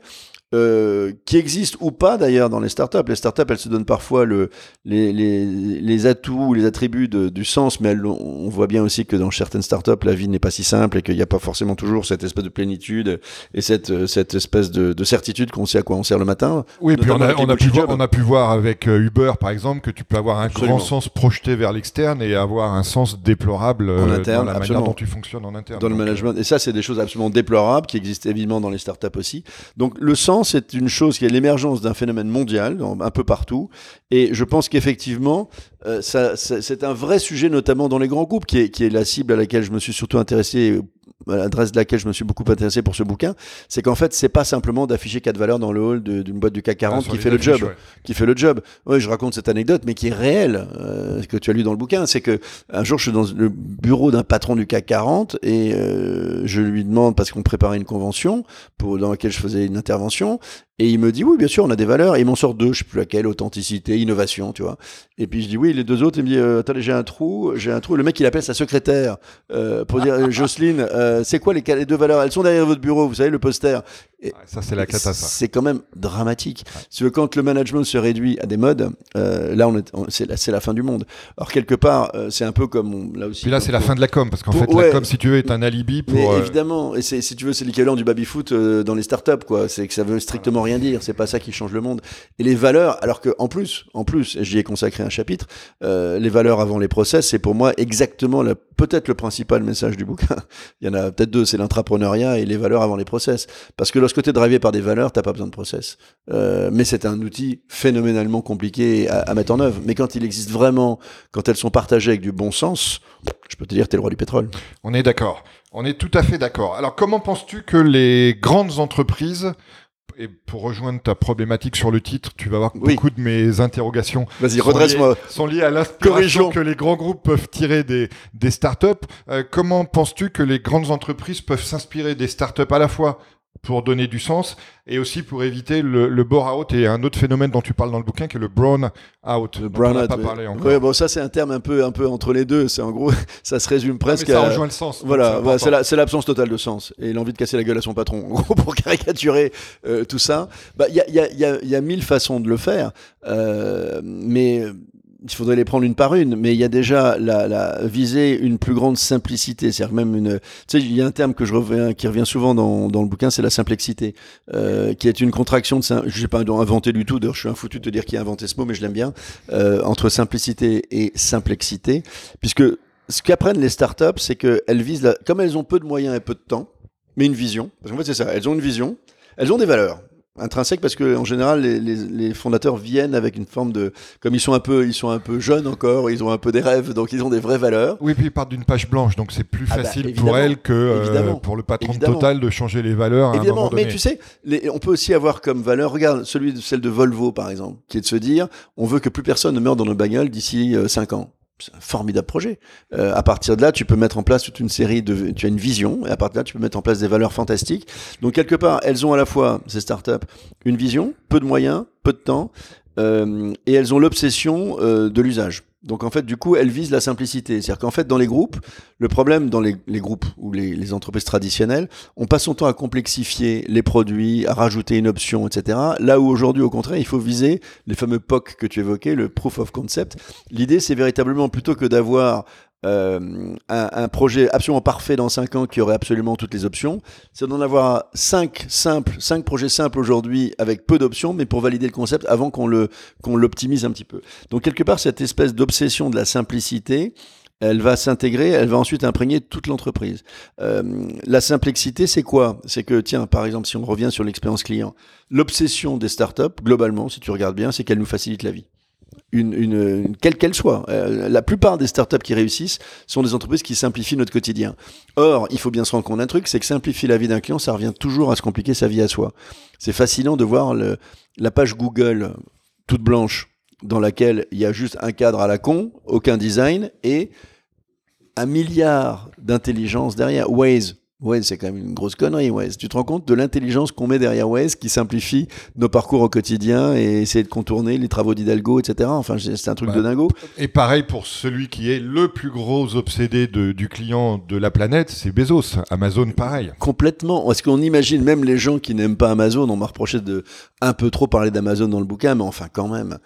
euh, qui existe ou pas d'ailleurs dans les startups. Les startups, elles se donnent parfois le, les, les, les atouts ou les attributs de- du sens, mais elles, on voit bien aussi que dans certaines startups, la vie n'est pas si simple et qu'il n'y a pas forcément toujours cette espèce de plénitude et cette, euh, cette espèce de, de certitude qu'on sait à quoi on sert le matin. Oui, puis on a, on, pu voir, jobs. on a pu voir avec euh, Uber, par exemple, que tu peux avoir un Absolument. grand sens projeté vers l'externe et avoir un sens déplorable En interne, dans la absolument. manière dont tu fonctionnes en interne. dans le Donc, management. Et ça, c'est des choses absolument déplorables qui existent évidemment dans les startups aussi. Donc, le sens, c'est une chose qui est l'émergence d'un phénomène mondial, un peu partout. Et je pense qu'effectivement, euh, c'est un vrai sujet, notamment dans les grands groupes, qui est, qui est la cible à laquelle je me suis surtout intéressé à l'adresse de laquelle je me suis beaucoup intéressé pour ce bouquin, c'est qu'en fait, c'est pas simplement d'afficher quatre valeurs dans le hall d'une boîte du CAC 40 sur qui fait le affiches, job ouais. qui fait le job. Ouais, je raconte cette anecdote, mais qui est réelle, euh, que tu as lu dans le bouquin. C'est que un jour, je suis dans le bureau d'un patron du CAC 40 et euh, je lui demande parce qu'on préparait une convention pour dans laquelle je faisais une intervention Et il me dit, oui, bien sûr, on a des valeurs. Et il m'en sort deux, je sais plus laquelle, authenticité, innovation, tu vois. Et puis je dis, oui, les deux autres, il me dit, euh, attendez, j'ai un trou, j'ai un trou. Le mec, il appelle sa secrétaire euh, pour dire, euh, Jocelyne, euh, c'est quoi les, les, deux valeurs? Elles sont derrière votre bureau, vous savez, le poster. Et ça, c'est la catastrophe. C'est quand même dramatique. Ouais. quand le management se réduit à des modes, euh, là, on est, c'est la, la, fin du monde. Alors, quelque part, euh, c'est un peu comme on, là aussi. Puis là, c'est la fin de la com, parce qu'en fait, ouais, la com, si tu veux, est un alibi pour. Mais évidemment, et c'est, si tu veux, c'est l'équivalent du baby-foot euh, dans les startups, quoi. C'est que ça veut strictement rien dire. C'est pas ça qui change le monde. Et les valeurs, alors que en plus, en plus, j'y ai consacré un chapitre, euh, les valeurs avant les process, c'est pour moi exactement la, peut-être le principal message du bouquin. Il y en a peut-être deux, c'est l'entrepreneuriat et les valeurs avant les process. Parce que lorsque tu es drivé par des valeurs, t'as pas besoin de process. Euh, mais c'est un outil phénoménalement compliqué à, à, mettre en œuvre. Mais quand il existe vraiment, quand elles sont partagées avec du bon sens, je peux te dire, t'es le roi du pétrole. On est d'accord. On est tout à fait d'accord. Alors, comment penses-tu que les grandes entreprises et pour rejoindre ta problématique sur le titre, tu vas voir que oui. beaucoup de mes interrogations Vas-y, redresse-moi. sont liées à l'inspiration que les grands groupes peuvent tirer des, des startups. Euh, comment penses-tu que les grandes entreprises peuvent s'inspirer des startups à la fois? Pour donner du sens et aussi pour éviter le, le bore out et un autre phénomène dont tu parles dans le bouquin qui est le brown out. Le brown out. Pas parlé encore. Ouais, bon, ça c'est un terme un peu, un peu entre les deux. C'est en gros, ça se résume presque. Ouais, ça à... rejoint le sens. Voilà, c'est l'absence totale de sens et l'envie de casser la gueule à son patron. En gros, pour caricaturer euh, tout ça, il bah, y, a, y, a, y, a, y a mille façons de le faire, euh, mais il faudrait les prendre une par une, mais il y a déjà la, la viser une plus grande simplicité, c'est-à-dire même une. Tu sais, il y a un terme que je reviens, qui revient souvent dans, dans le bouquin, c'est la simplexité, euh, qui est une contraction de. Je sais pas inventé du tout. D'ailleurs, je suis un foutu de dire qui a inventé ce mot, mais je l'aime bien. Euh, entre simplicité et simplexité, puisque ce qu'apprennent les startups, c'est qu'elles visent, la, comme elles ont peu de moyens et peu de temps, mais une vision. Parce qu'en fait, c'est ça. Elles ont une vision, elles ont des valeurs intrinsèque parce que en général les, les, les, fondateurs viennent avec une forme de comme ils sont un peu ils sont un peu jeunes encore ils ont un peu des rêves donc ils ont des vraies valeurs. Oui puis ils partent d'une page blanche donc c'est plus ah facile bah, pour elles que euh, pour le patron Total de changer les valeurs à évidemment un moment donné. mais tu sais les, on peut aussi avoir comme valeur regarde celui de celle de Volvo par exemple qui est de se dire on veut que plus personne ne meure dans nos bagnoles d'ici euh, 5 ans c'est un formidable projet. Euh, à partir de là, tu peux mettre en place toute une série de. Tu as une vision, et à partir de là, tu peux mettre en place des valeurs fantastiques. Donc, quelque part, elles ont à la fois, ces startups, une vision, peu de moyens, peu de temps, euh, et elles ont l'obsession euh, de l'usage. Donc en fait, du coup, elles visent la simplicité. C'est-à-dire qu'en fait, dans les groupes, le problème dans les, les groupes ou les, les, entreprises traditionnelles, on passe son temps à complexifier les produits, à rajouter une option, etc. Là où aujourd'hui, au contraire, il faut viser les fameux POC que tu évoquais, le Proof of Concept. L'idée, c'est véritablement plutôt que d'avoir euh, un, projet absolument parfait dans 5 ans qui aurait absolument toutes les options, c'est d'en avoir 5 simples, 5 projets simples aujourd'hui avec peu d'options, mais pour valider le concept avant qu'on le qu'on l'optimise un petit peu. Donc quelque part cette espèce d'obsession de la simplicité, elle va s'intégrer, elle va ensuite imprégner toute l'entreprise. Euh, la simplicité, c'est quoi? C'est que, tiens, par exemple, si on revient sur l'expérience client, l'obsession des startups, globalement, si tu regardes bien, c'est qu'elles nous facilitent la vie quelle qu'elle soit. Euh, la plupart des startups qui réussissent sont des entreprises qui simplifient notre quotidien. Or, il faut bien se rendre compte d'un truc, c'est que simplifier la vie d'un client, ça revient toujours à se compliquer sa vie à soi. C'est fascinant de voir la page Google toute blanche dans laquelle il y a juste un cadre à la con, aucun design et un milliard d'intelligence derrière. Waze, Waze, c'est quand même une grosse connerie, Waze. Tu te rends compte de l'intelligence qu'on met derrière Waze qui simplifie nos parcours au quotidien et essayer de contourner les travaux d'Hidalgo, etc. Enfin, c'est un truc bah, de dingo. Et pareil pour celui qui est le plus gros obsédé de, du client de la planète, c'est Bezos. Amazon, pareil. Complètement. Est-ce qu'on imagine même les gens qui n'aiment pas Amazon, on m'a reproché de un peu trop parler d'Amazon dans le bouquin, mais enfin, quand même.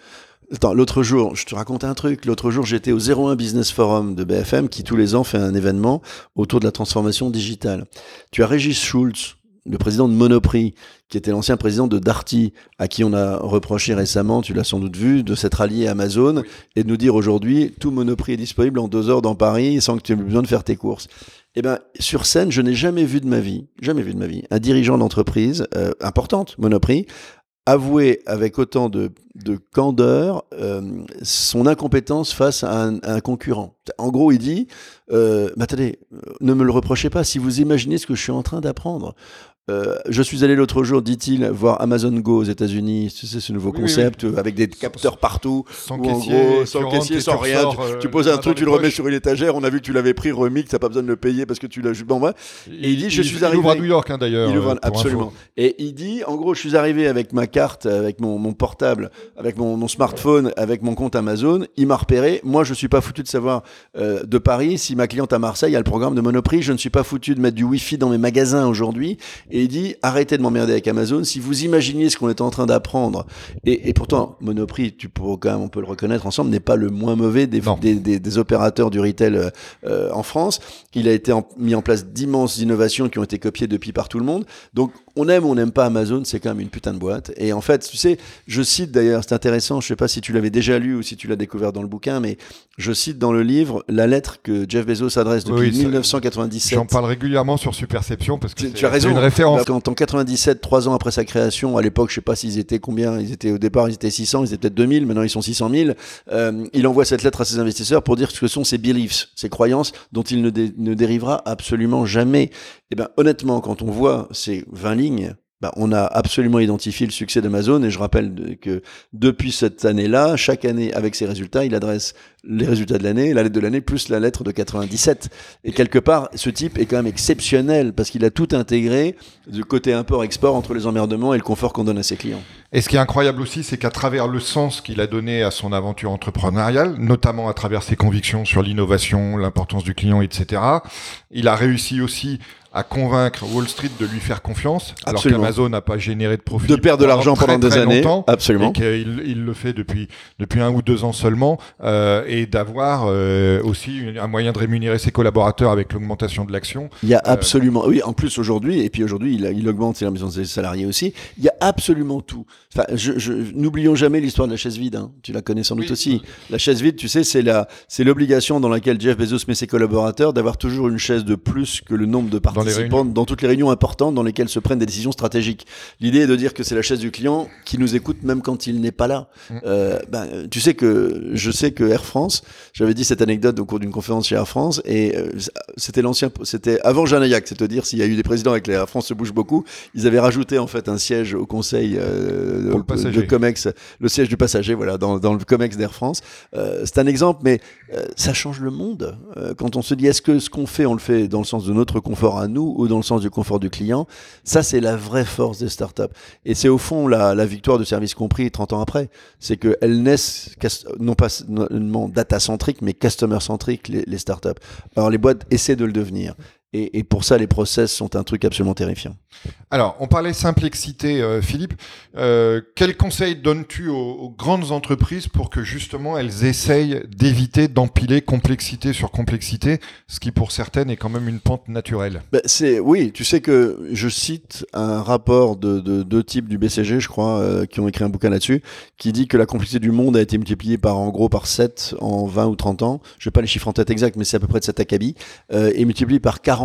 Attends, l'autre jour, je te raconte un truc. L'autre jour, j'étais au 01 Business Forum de BFM qui tous les ans fait un événement autour de la transformation digitale. Tu as Régis Schultz, le président de Monoprix, qui était l'ancien président de Darty, à qui on a reproché récemment, tu l'as sans doute vu, de s'être allié à Amazon oui. et de nous dire aujourd'hui, tout Monoprix est disponible en deux heures dans Paris sans que tu aies besoin de faire tes courses. Eh ben, sur scène, je n'ai jamais vu de ma vie, jamais vu de ma vie, un dirigeant d'entreprise euh, importante, Monoprix, avouer avec autant de, de candeur euh, son incompétence face à un, concurrent. En gros, il dit euh, attendez, ne me le reprochez pas. Si vous imaginez ce que je suis en train d'apprendre, Euh, je suis allé l'autre jour, dit-il, voir Amazon Go aux États-Unis. Tu sais, ce nouveau Oui, oui, concept euh, avec des capteurs partout. Sans Où en caissier, gros, sans caissier, sans rien. tu, euh, tu poses la un truc, tu le remets poches. sur une étagère. On a vu que tu l'avais pris remis, que t'as pas besoin de le payer parce que tu l'as. Bon, ouais. Et il dit, je suis il arrivé- ouvre à New York hein, d'ailleurs. Il ouvre euh, info. absolument. Et il dit, en gros, je suis arrivé avec ma carte, avec mon, mon portable, avec mon, mon smartphone, avec mon compte Amazon. Il m'a repéré. Moi, je suis pas foutu de savoir euh, de Paris si ma cliente à Marseille a le programme de Monoprix. Je ne suis pas foutu de mettre du Wi-Fi dans mes magasins aujourd'hui. Et il dit, arrêtez de m'emmerder avec Amazon. Si vous imaginez ce qu'on est en train d'apprendre, et, et pourtant, Monoprix, tu pourras quand même, on peut le reconnaître ensemble, n'est pas le moins mauvais des, des, des- des opérateurs du retail euh, euh, en France. Il a été en- mis en place d'immenses innovations qui ont été copiées depuis par tout le monde. Donc, on aime ou on n'aime pas Amazon, c'est quand même une putain de boîte. Et en fait, tu sais, je cite d'ailleurs, c'est intéressant, je sais pas si tu l'avais déjà lu ou si tu l'as découvert dans le bouquin, mais je cite dans le livre la lettre que Jeff Bezos adresse depuis Oui, ça- 1997. J'en parle régulièrement sur Superception parce que Tu, as raison. une référence. Qu'en en 97, trois ans après sa création, à l'époque, je sais pas s'ils étaient combien, ils étaient au départ, ils étaient 600, ils étaient peut-être 2000, maintenant ils sont 600 000. Euh, il envoie cette lettre à ses investisseurs pour dire ce que sont ses beliefs, ses croyances dont il ne, dé- ne dérivera absolument jamais. Et ben, honnêtement, quand on voit ces 20 lignes, ben, on a absolument identifié le succès d'Amazon et je rappelle que depuis cette année-là, chaque année avec ses résultats, il adresse les résultats de l'année, la lettre de l'année plus la lettre de 97. Et quelque part, ce type est quand même exceptionnel parce qu'il a tout intégré du côté import-export entre les emmerdements et le confort qu'on donne à ses clients. Et ce qui est incroyable aussi, c'est qu'à travers le sens qu'il a donné à son aventure entrepreneuriale, notamment à travers ses convictions sur l'innovation, l'importance du client, etc., il a réussi aussi à convaincre Wall Street de lui faire confiance, alors Absolument. qu'Amazon n'a pas généré de profit. De perdre de l'argent pendant des très années, longtemps, absolument. Et qu'il il le fait depuis, depuis un ou deux ans seulement, euh, et d'avoir euh, aussi un moyen de rémunérer ses collaborateurs avec l'augmentation de l'action. Il y a absolument, oui, en plus aujourd'hui, et puis aujourd'hui, il, augmente ses maison des salariés aussi. Il y a absolument tout. Enfin, je, je- n'oublions jamais l'histoire de la chaise vide. hein. Tu la connais sans doute Oui. aussi. La chaise vide, tu sais, c'est la, c'est l'obligation dans laquelle Jeff Bezos met ses collaborateurs d'avoir toujours une chaise de plus que le nombre de réunions. dans, toutes les réunions importantes dans lesquelles se prennent des décisions stratégiques. L'idée est de dire que c'est la chaise du client qui nous écoute même quand il n'est pas là. Mm. Euh, ben, tu sais que je sais que Air France, j'avais dit cette anecdote au cours d'une conférence chez Air France, et euh, c'était l'ancien, c'était avant Jean Ayac, c'est à dire s'il y a eu des présidents avec les Air France se bouge beaucoup, ils avaient rajouté en fait un siège au conseil euh, Pour le de. Comex, le siège du passager, voilà, dans, dans le Comex d'Air France. Euh, c'est un exemple, mais euh, ça change le monde. Euh, quand on se dit est-ce que ce qu'on fait, on le fait dans le sens de notre confort à nous ou dans le sens du confort du client, ça c'est la vraie force des startups. Et c'est au fond la, victoire de Service Compris 30 ans après. C'est qu'elles naissent non pas data-centriques, mais customer-centriques, les, les startups. Alors les boîtes essaient de le devenir. Et, et pour ça, les process sont un truc absolument terrifiant. Alors, on parlait simplicité, euh, Philippe. Euh, quel conseil donnes-tu aux, aux grandes entreprises pour que justement elles essayent d'éviter d'empiler complexité sur complexité, ce qui pour certaines est quand même une pente naturelle? Ben, c'est oui, tu sais que je cite un rapport de de- deux types du BCG, je crois, euh, qui ont écrit un bouquin là-dessus, qui dit que la complexité du monde a été multipliée par en gros par 7 en 20 ou 30 ans. Je vais pas les chiffres en tête exacts, mais c'est à peu près de cet acabit, euh, et multipliée par 40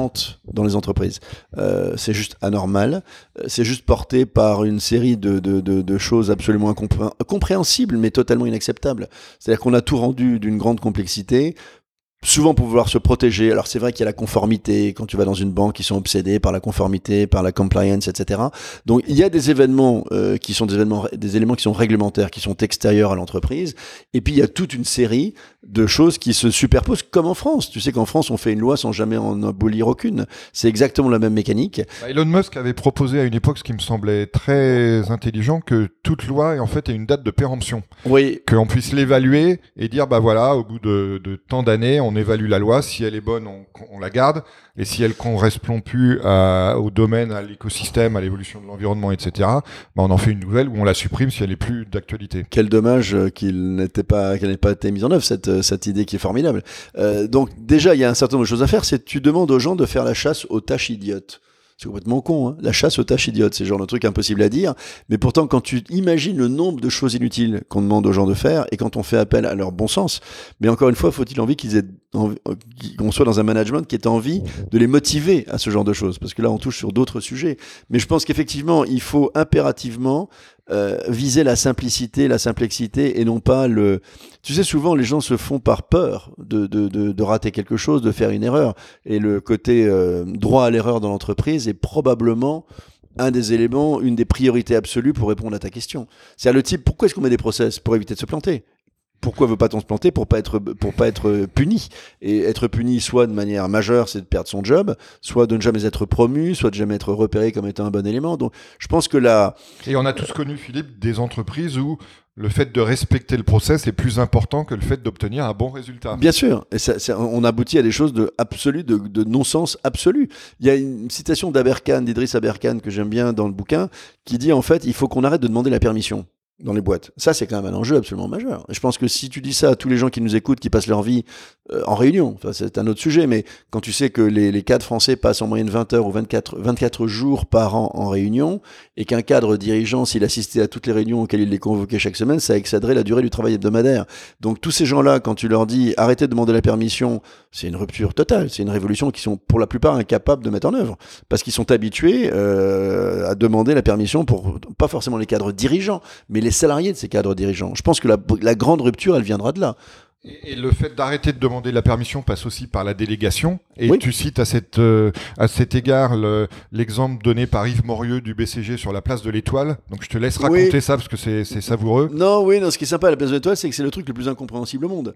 dans les entreprises. Euh, c'est juste anormal. Euh, C'est juste porté par une série de, de, choses absolument incompré- compréhensibles, mais totalement inacceptables. C'est-à-dire qu'on a tout rendu d'une grande complexité souvent pour vouloir se protéger. Alors c'est vrai qu'il y a la conformité, quand tu vas dans une banque, ils sont obsédés par la conformité, par la compliance, etc. Donc il y a des événements euh, qui sont des événements, des éléments qui sont réglementaires, qui sont extérieurs à l'entreprise, et puis il y a toute une série de choses qui se superposent, comme en France. Tu sais qu'en France, on fait une loi sans jamais en abolir aucune. C'est exactement la même mécanique. Bah, Elon Musk avait proposé à une époque ce qui me semblait très intelligent, que toute loi en fait ait une date de péremption. Oui, qu'on puisse l'évaluer et dire bah voilà au bout de, de tant d'années on évalue la loi si elle est bonne on, on la garde et si elle correspond plus au domaine à l'écosystème à l'évolution de l'environnement etc bah on en fait une nouvelle ou on la supprime si elle est plus d'actualité Quel dommage euh, qu'elle n'ait pas été mise en œuvre cette euh, idée qui est formidable. Euh, donc déjà, il y a un certain nombre de choses à faire. C'est tu demandes aux gens de faire la chasse aux tâches idiotes. C'est complètement con, hein. la chasse aux tâches idiotes, c'est genre de truc impossible à dire. Mais pourtant, quand tu imagines le nombre de choses inutiles qu'on demande aux gens de faire et quand on fait appel à leur bon sens, mais encore une fois, faut-il envie qu'ils aient qu'on soit dans un management qui ait envie de les motiver à ce genre de choses, parce que là, on touche sur d'autres sujets. Mais je pense qu'effectivement, il faut impérativement euh, viser la simplicité, la simplexité et non pas le. Tu sais, souvent les gens se font par peur de, de, de, de rater quelque chose, de faire une erreur. Et le côté euh, droit à l'erreur dans l'entreprise est probablement un des éléments, une des priorités absolues pour répondre à ta question. C'est le type, pourquoi est-ce qu'on met des process? Pour éviter de se planter pourquoi veut pas-on se planter pour pas être pour pas être puni? Et être puni soit de manière majeure c'est de perdre son job soit de ne jamais être promu soit de jamais être repéré comme étant un bon élément donc je pense que là et on a tous connu Philippe des entreprises où le fait de respecter le process est plus important que le fait d'obtenir un bon résultat. Bien sûr, et ça, ça, on aboutit à des choses de absolu, de, de non-sens absolu. Il y a une citation d'Aberkan, d'Idriss Aberkan, que j'aime bien dans le bouquin, qui dit en fait, il faut qu'on arrête de demander la permission dans les boîtes. Ça, c'est quand même un enjeu absolument majeur. Je pense que si tu dis ça à tous les gens qui nous écoutent, qui passent leur vie euh, en réunion, c'est un autre sujet, mais quand tu sais que les, les cadres français passent en moyenne 20 heures ou 24, 24 jours par an en réunion, et qu'un cadre dirigeant, s'il assistait à toutes les réunions auxquelles il les convoquait chaque semaine, ça excéderait la durée du travail hebdomadaire. Donc tous ces gens-là, quand tu leur dis arrêtez de demander la permission, c'est une rupture totale, c'est une révolution qu'ils sont pour la plupart incapables de mettre en œuvre, parce qu'ils sont habitués euh, à demander la permission pour, pas forcément les cadres dirigeants, mais les salariés de ces cadres dirigeants. Je pense que la, la grande rupture, elle viendra de là. Et le fait d'arrêter de demander la permission passe aussi par la délégation. Et oui. tu cites à, cette, euh, à cet égard l'exemple donné par Yves Morieux du BCG sur la place de l'Étoile. Donc je te laisse raconter oui. ça parce que c'est savoureux. Non, oui, non, ce qui est sympa à la place de l'Étoile, c'est que c'est le truc le plus incompréhensible au monde.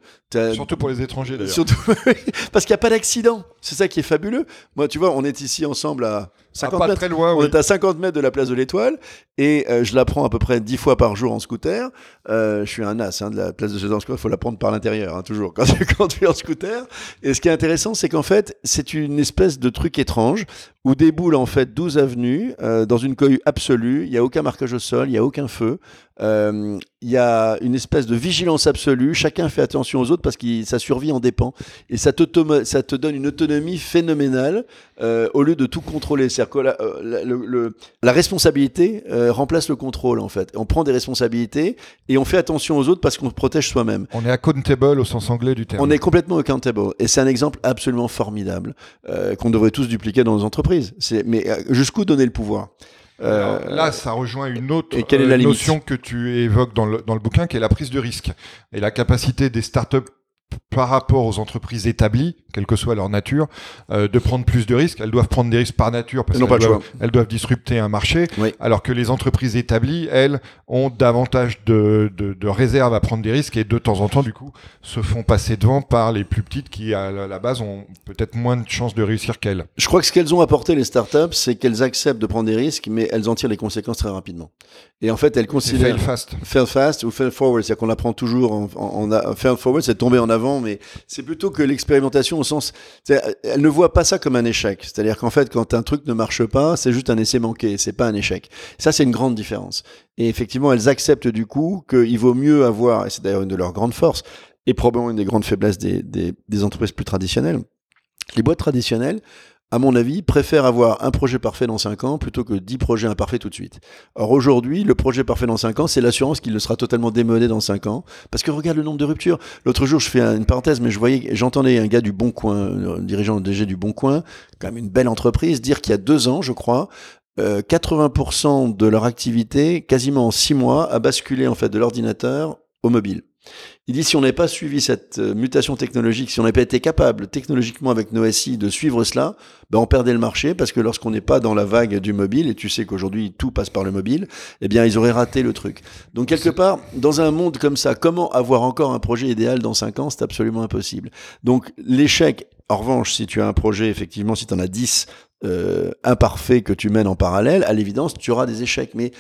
Surtout pour les étrangers d'ailleurs. Surtout parce qu'il n'y a pas d'accident. C'est ça qui est fabuleux. Moi, tu vois, on est ici ensemble à 50 ah, pas. Très loin, on oui. est à 50 mètres de la place de l'Étoile et euh, je la prends à peu près 10 fois par jour en scooter. Euh, je suis un as hein, de la place de l'Étoile. Il faut la prendre par l'intérieur, hein, toujours, quand, quand tu es en scooter. Et ce qui est intéressant, c'est qu'en fait, c'est une espèce de truc étrange où déboule en fait 12 avenues euh, dans une cohue absolue. Il n'y a aucun marquage au sol, il n'y a aucun feu. Euh, il y a une espèce de vigilance absolue. Chacun fait attention aux autres parce que sa survie en dépend. Et ça te, ça te donne une autonomie phénoménale euh, au lieu de tout contrôler. C'est-à-dire que la, la, le, la responsabilité euh, remplace le contrôle en fait. On prend des responsabilités et on fait attention aux autres parce qu'on protège soi-même. On est accountable au sens anglais du terme. On est complètement accountable. Et c'est un exemple absolument formidable euh, qu'on devrait tous dupliquer dans nos entreprises. Mais jusqu'où donner le pouvoir? Euh, Alors là, ça rejoint une autre euh, notion que tu évoques dans le, dans le bouquin, qui est la prise de risque et la capacité des startups par rapport aux entreprises établies, quelle que soit leur nature, euh, de prendre plus de risques. Elles doivent prendre des risques par nature parce qu'elles doivent, elles doivent disrupter un marché, oui. alors que les entreprises établies, elles, ont davantage de, de, de réserves à prendre des risques et de temps en temps, du coup, se font passer devant par les plus petites qui, à la base, ont peut-être moins de chances de réussir qu'elles. Je crois que ce qu'elles ont apporté, les startups, c'est qu'elles acceptent de prendre des risques, mais elles en tirent les conséquences très rapidement. Et en fait, elles considèrent... Fail fast. Fail fast ou fail forward, c'est-à-dire qu'on apprend toujours en, en, en, fail forward, c'est tomber en avant, mais c'est plutôt que l'expérimentation sens, elle ne voit pas ça comme un échec. C'est-à-dire qu'en fait, quand un truc ne marche pas, c'est juste un essai manqué, c'est pas un échec. Ça, c'est une grande différence. Et effectivement, elles acceptent du coup qu'il vaut mieux avoir, et c'est d'ailleurs une de leurs grandes forces, et probablement une des grandes faiblesses des, des, des entreprises plus traditionnelles. Les boîtes traditionnelles, à mon avis, préfèrent avoir un projet parfait dans 5 ans plutôt que 10 projets imparfaits tout de suite. Or aujourd'hui, le projet parfait dans 5 ans, c'est l'assurance qu'il ne sera totalement démodé dans 5 ans. Parce que regarde le nombre de ruptures. L'autre jour, je fais une parenthèse, mais je voyais, j'entendais un gars du Bon Coin, un dirigeant DG du Bon Coin, quand même une belle entreprise, dire qu'il y a deux ans, je crois, euh, 80% de leur activité, quasiment en 6 mois, a basculé en fait de l'ordinateur au mobile. Il dit si on n'avait pas suivi cette mutation technologique, si on n'avait pas été capable technologiquement avec nos SI de suivre cela, ben on perdait le marché parce que lorsqu'on n'est pas dans la vague du mobile, et tu sais qu'aujourd'hui tout passe par le mobile, eh bien ils auraient raté le truc. Donc quelque part, dans un monde comme ça, comment avoir encore un projet idéal dans 5 ans, c'est absolument impossible. Donc l'échec, en revanche, si tu as un projet, effectivement, si tu en as 10 euh, imparfaits que tu mènes en parallèle, à l'évidence, tu auras des échecs. Mais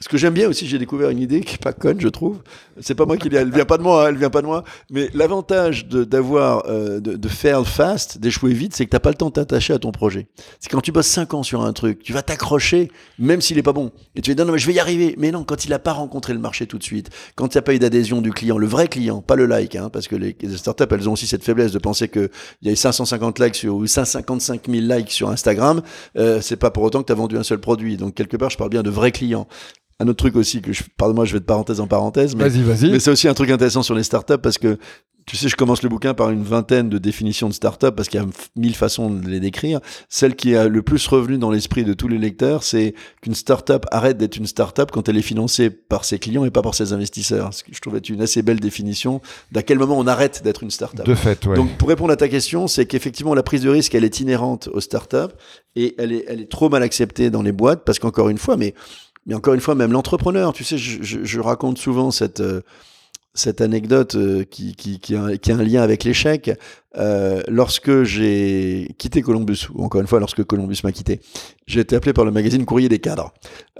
ce que j'aime bien aussi, j'ai découvert une idée qui est pas conne, je trouve. C'est pas moi qui l'ai, elle vient pas de moi, hein, elle vient pas de moi. Mais l'avantage de, d'avoir, euh, de, de faire fast, d'échouer vite, c'est que t'as pas le temps de t'attacher à ton projet. C'est quand tu bosses 5 ans sur un truc, tu vas t'accrocher, même s'il est pas bon. Et tu vas dire, non, mais je vais y arriver. Mais non, quand il a pas rencontré le marché tout de suite, quand il n'y a pas eu d'adhésion du client, le vrai client, pas le like, hein, parce que les, startups, elles ont aussi cette faiblesse de penser que il y a eu 550 likes sur, ou 155 000 likes sur Instagram, euh, c'est pas pour autant que tu as vendu un seul produit. Donc, quelque part, je parle bien de vrais clients un autre truc aussi que je, pardon-moi, je vais de parenthèse en parenthèse, mais, vas-y, vas-y. mais c'est aussi un truc intéressant sur les startups parce que tu sais, je commence le bouquin par une vingtaine de définitions de start-up parce qu'il y a mille façons de les décrire. Celle qui a le plus revenu dans l'esprit de tous les lecteurs, c'est qu'une start-up arrête d'être une start-up quand elle est financée par ses clients et pas par ses investisseurs. Ce que je trouve être une assez belle définition d'à quel moment on arrête d'être une start-up. De fait, ouais. Donc, pour répondre à ta question, c'est qu'effectivement, la prise de risque, elle est inhérente aux start-up et elle est, elle est trop mal acceptée dans les boîtes parce qu'encore une fois, mais, mais encore une fois, même l'entrepreneur, tu sais, je, raconte souvent cette, euh, cette anecdote euh, qui, a, un lien avec l'échec. Euh, lorsque j'ai quitté Columbus, ou encore une fois, lorsque Columbus m'a quitté, j'ai été appelé par le magazine Courrier des cadres.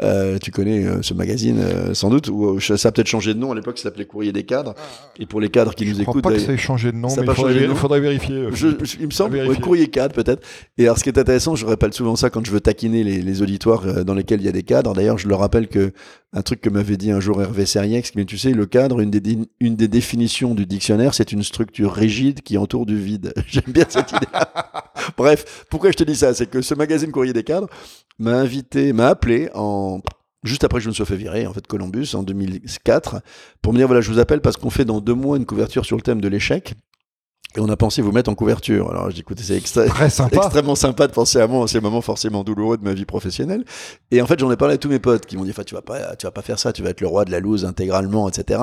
Euh, tu connais euh, ce magazine euh, sans doute, ou ça a peut-être changé de nom. À l'époque, ça s'appelait Courrier des cadres. Et pour les cadres qui je nous crois écoutent, pas que ça ait changé de nom, mais il faudrait, nom. faudrait, vérifier. Je, je, il me semble, ouais, Courrier cadre peut-être. Et alors, ce qui est intéressant, je rappelle souvent ça quand je veux taquiner les, les auditoires dans lesquels il y a des cadres. D'ailleurs, je leur rappelle que un truc que m'avait dit un jour Hervé Seriex, mais tu sais, le cadre, une des, une des définitions du dictionnaire, c'est une structure rigide qui entoure du vide. J'aime bien cette idée. Bref, pourquoi je te dis ça? C'est que ce magazine Courrier des cadres m'a invité, m'a appelé en juste après que je me sois fait virer, en fait, Columbus, en 2004, pour me dire, voilà, je vous appelle parce qu'on fait dans deux mois une couverture sur le thème de l'échec. Et on a pensé vous mettre en couverture. Alors j'ai écouté, c'est extra sympa. extrêmement sympa de penser à moi en ces moments forcément douloureux de ma vie professionnelle. Et en fait, j'en ai parlé à tous mes potes qui m'ont dit, enfin, tu vas pas, tu vas pas faire ça, tu vas être le roi de la loose intégralement, etc.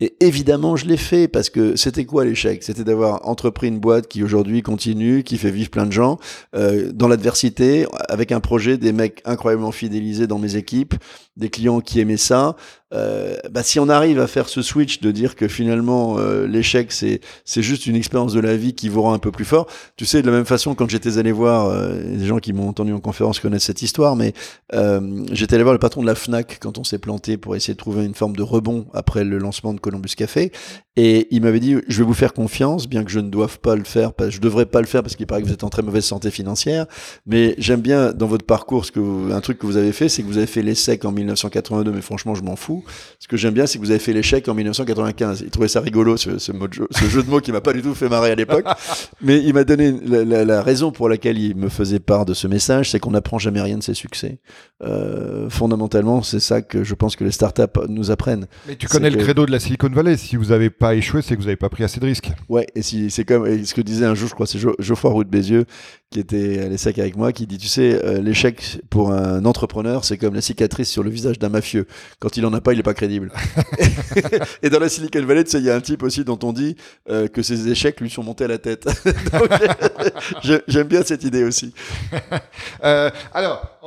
Et évidemment, je l'ai fait parce que c'était quoi l'échec? C'était d'avoir entrepris une boîte qui aujourd'hui continue, qui fait vivre plein de gens euh, dans l'adversité, avec un projet, des mecs incroyablement fidélisés dans mes équipes, des clients qui aimaient ça. Euh, bah, si on arrive à faire ce switch de dire que finalement euh, l'échec c'est c'est juste une expérience de la vie qui vous rend un peu plus fort. Tu sais de la même façon quand j'étais allé voir euh, des gens qui m'ont entendu en conférence connaissent cette histoire, mais euh, j'étais allé voir le patron de la Fnac quand on s'est planté pour essayer de trouver une forme de rebond après le lancement de Columbus Café et il m'avait dit je vais vous faire confiance bien que je ne doive pas le faire, je devrais pas le faire parce qu'il paraît que vous êtes en très mauvaise santé financière, mais j'aime bien dans votre parcours ce que vous, un truc que vous avez fait, c'est que vous avez fait l'essai en 1982, mais franchement je m'en fous. Ce que j'aime bien, c'est que vous avez fait l'échec en 1995. Il trouvait ça rigolo, ce, ce, mot de jeu, ce jeu de mots qui m'a pas du tout fait marrer à l'époque. Mais il m'a donné la, la, la, raison pour laquelle il me faisait part de ce message, c'est qu'on n'apprend jamais rien de ses succès. Euh, fondamentalement, c'est ça que je pense que les startups nous apprennent. Mais tu connais le credo de la Silicon Valley. Si vous n'avez pas échoué, c'est que vous n'avez pas pris assez de risques. Ouais, et si, c'est comme et ce que disait un jour, je crois, c'est Geoffroy Roux de Bézieux, qui était à l'ESSEC avec moi, qui dit, tu sais, euh, l'échec pour un entrepreneur, c'est comme la cicatrice sur le visage d'un mafieux. Quand il en a pas, il est pas crédible. et dans la Silicon Valley, tu sais, il y a un type aussi dont on dit euh, que ses échecs lui sont montés à la tête. J'aime bien cette idée aussi. euh, alors,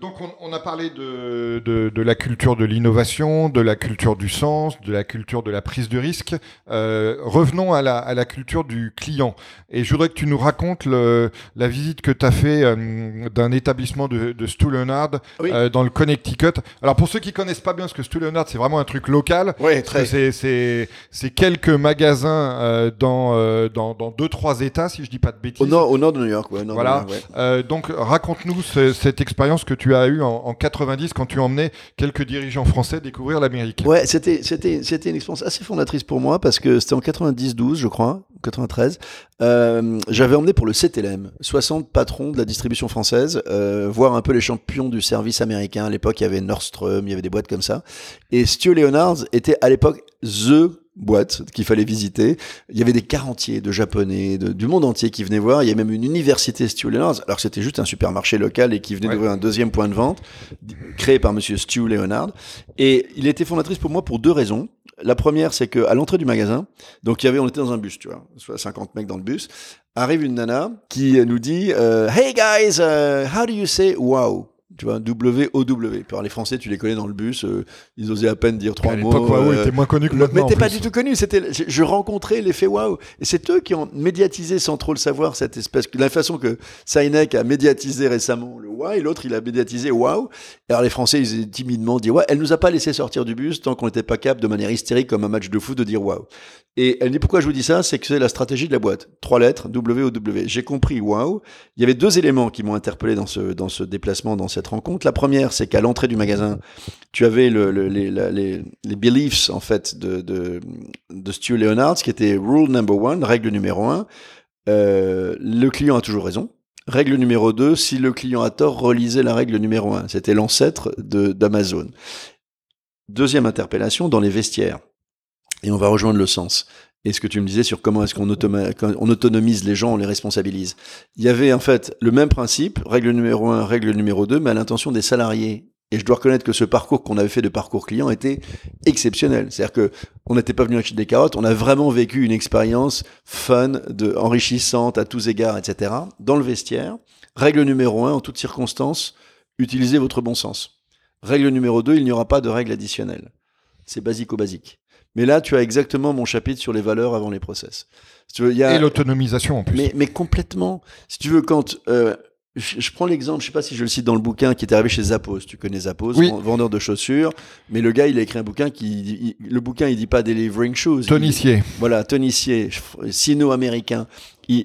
donc on, on, a parlé de, de, de la culture de l'innovation, de la culture du sens, de la culture de la prise de risque. Euh, revenons à la, à la culture du client. Et je voudrais que tu nous racontes le, la visite que tu as fait euh, d'un établissement de, de Stu Leonard oui. euh, dans le Connecticut. Alors pour ceux qui connaissent pas bien ce que Stu Leonard, c'est vraiment un truc local. Oui, très. C'est quelques magasins dans, dans, dans deux trois États, si je dis pas de bêtises. Au nord, au nord de New York, ouais. voilà. York, ouais. Euh, donc raconte-nous ce, cette expérience que tu as eue en, en 90 quand tu emmenais quelques dirigeants français découvrir l'Amérique. Ouais, c'était c'était c'était une expérience assez fondatrice pour moi parce que c'était en 90-12, je crois, 93. Euh, J'avais emmené pour le CTLM 60 patrons de la distribution française euh, voir un peu les champions du service américain. À l'époque, il y avait Nordstrom, il y avait des boîtes comme ça. Et Stu Leonards était à l'époque the boîte qu'il fallait visiter. Il y avait des quarantiers de japonais, de, du monde entier qui venaient voir. Il y a même une université Stu Leonards, alors que c'était juste un supermarché local et qui venait ouais. d'ouvrir un deuxième point de vente créé par monsieur Stu Leonard. Et il était fondatrice pour moi pour deux raisons. La première, c'est que à l'entrée du magasin, donc il on était dans un bus, tu vois, soit 50 mecs dans le bus, arrive une nana qui nous dit euh, Hey guys, uh, how do you say wow? Tu vois, W-O-W. Alors, les Français, tu les connais dans le bus, euh, ils osaient à peine dire trois à mots. Waouh était moins connu que maintenant. Mais t'es pas du tout connu. C'était, je, je rencontrais l'effet waouh. Et c'est eux qui ont médiatisé sans trop le savoir cette espèce, la façon que Sinek a médiatisé récemment le waouh et l'autre il a médiatisé waouh. Alors les Français, ils ont timidement dit ouais, elle nous a pas laissé sortir du bus tant qu'on n'était pas capable de manière hystérique comme un match de foot de dire waouh. Et elle dit pourquoi je vous dis ça, c'est que c'est la stratégie de la boîte. Trois lettres, W-O-W. J'ai compris waouh. Il y avait deux éléments qui m'ont interpellé dans ce, dans ce déplacement, dans cette rencontre. La première, c'est qu'à l'entrée du magasin, tu avais le, le, les, beliefs en fait de, de, de Stu Leonard, qui était rule number one, règle numéro un. Euh, le client a toujours raison. Règle numéro deux, si le client a tort, relisez la règle numéro un. C'était l'ancêtre d'Amazon. Deuxième interpellation, dans les vestiaires. Et on va rejoindre le sens. Et ce que tu me disais sur comment est-ce qu'on on autonomise les gens, on les responsabilise. Il y avait en fait le même principe, règle numéro un, règle numéro deux, mais à l'intention des salariés. Et je dois reconnaître que ce parcours qu'on avait fait de parcours client était exceptionnel. C'est-à-dire que on n'était pas venu acheter des carottes, on a vraiment vécu une expérience fun, enrichissante à tous égards, etc. Dans le vestiaire. Règle numéro un, en toutes circonstances, utilisez votre bon sens. Règle numéro deux, il n'y aura pas de règle additionnelle. C'est basico-basique. Mais là, tu as exactement mon chapitre sur les valeurs avant les process. tu veux, y a... Et l'autonomisation en plus. Mais, mais, complètement. Si tu veux, quand euh, je, prends l'exemple, je sais pas si je le cite dans le bouquin, qui est arrivé chez Zappos. Tu connais Zappos, vendeur de chaussures. Mais le gars, il a écrit un bouquin qui, le bouquin, il dit pas delivering shoes. Tonissier. Voilà, Tonissier, sino-américain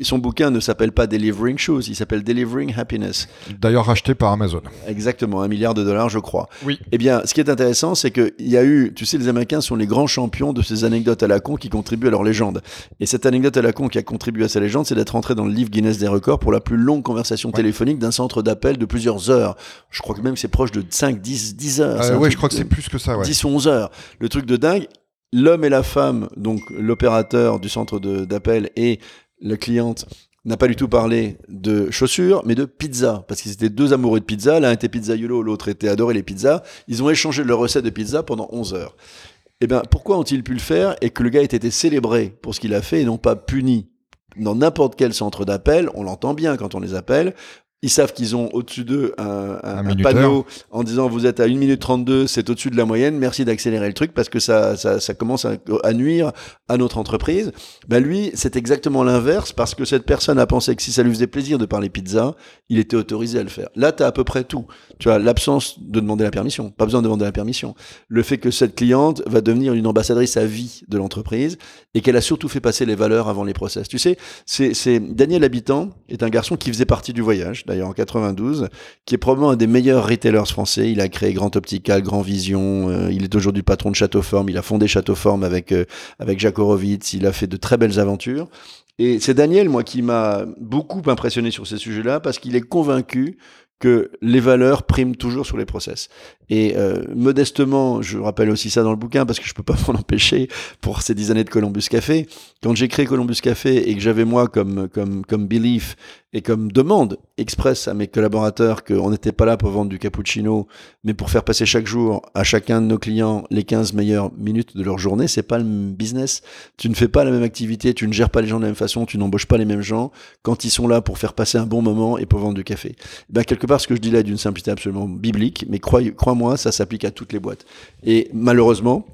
son bouquin ne s'appelle pas Delivering Shoes, il s'appelle Delivering Happiness. D'ailleurs racheté par Amazon. Exactement, un milliard de dollars, je crois. Oui. Eh bien, ce qui est intéressant, c'est qu'il y a eu, tu sais, les Américains sont les grands champions de ces anecdotes à la con qui contribuent à leur légende. Et cette anecdote à la con qui a contribué à sa légende, c'est d'être entré dans le livre Guinness des records pour la plus longue conversation téléphonique d'un centre d'appel de plusieurs heures. Je crois que même c'est proche de 5, 10, 10 heures. Euh, oui, je crois que c'est plus que ça. Ouais. 10 ou 11 heures. Le truc de dingue l'homme et la femme, donc l'opérateur du centre d'appel et la cliente n'a pas du tout parlé de chaussures, mais de pizza, parce qu'ils étaient deux amoureux de pizza. L'un était pizzaiolo, l'autre était adoré les pizzas. Ils ont échangé leur recette de pizza pendant 11 heures. Eh bien, pourquoi ont-ils pu le faire et que le gars ait été célébré pour ce qu'il a fait et non pas puni dans n'importe quel centre d'appel, on l'entend bien quand on les appelle, ils savent qu'ils ont au-dessus d'eux un, un, panneau en disant vous êtes à 1 minute 32, c'est au-dessus de la moyenne, merci d'accélérer le truc parce que ça, ça, ça commence à, nuire à notre entreprise. Ben lui, c'est exactement l'inverse parce que cette personne a pensé que si ça lui faisait plaisir de parler pizza, il était autorisé à le faire. Là, tu as à peu près tout. Tu as l'absence de demander la permission, pas besoin de demander la permission. Le fait que cette cliente va devenir une ambassadrice à vie de l'entreprise et qu'elle a surtout fait passer les valeurs avant les process. Tu sais, c'est Daniel Habitant est un garçon qui faisait partie du voyage d'ailleurs en 92, qui est probablement un des meilleurs retailers français. Il a créé Grand Optical, Grand Vision. Euh, il est aujourd'hui patron de Château Forme. Il a fondé Château Forme avec euh, avec Jacques Horowitz. Il a fait de très belles aventures. Et c'est Daniel, moi, qui m'a beaucoup impressionné sur ces sujets-là parce qu'il est convaincu que les valeurs priment toujours sur les process. Et euh, modestement, je rappelle aussi ça dans le bouquin parce que je peux pas m'en empêcher pour ces dix années de Columbus Café. Quand j'ai créé Columbus Café et que j'avais moi comme comme comme belief et comme demande express à mes collaborateurs qu'on n'était pas là pour vendre du cappuccino, mais pour faire passer chaque jour à chacun de nos clients les 15 meilleures minutes de leur journée, c'est pas le même business. Tu ne fais pas la même activité, tu ne gères pas les gens de la même façon, tu n'embauches pas les mêmes gens quand ils sont là pour faire passer un bon moment et pour vendre du café. Ben, quelque part, ce que je dis là est d'une simplicité absolument biblique, mais crois-moi, ça s'applique à toutes les boîtes. Et malheureusement,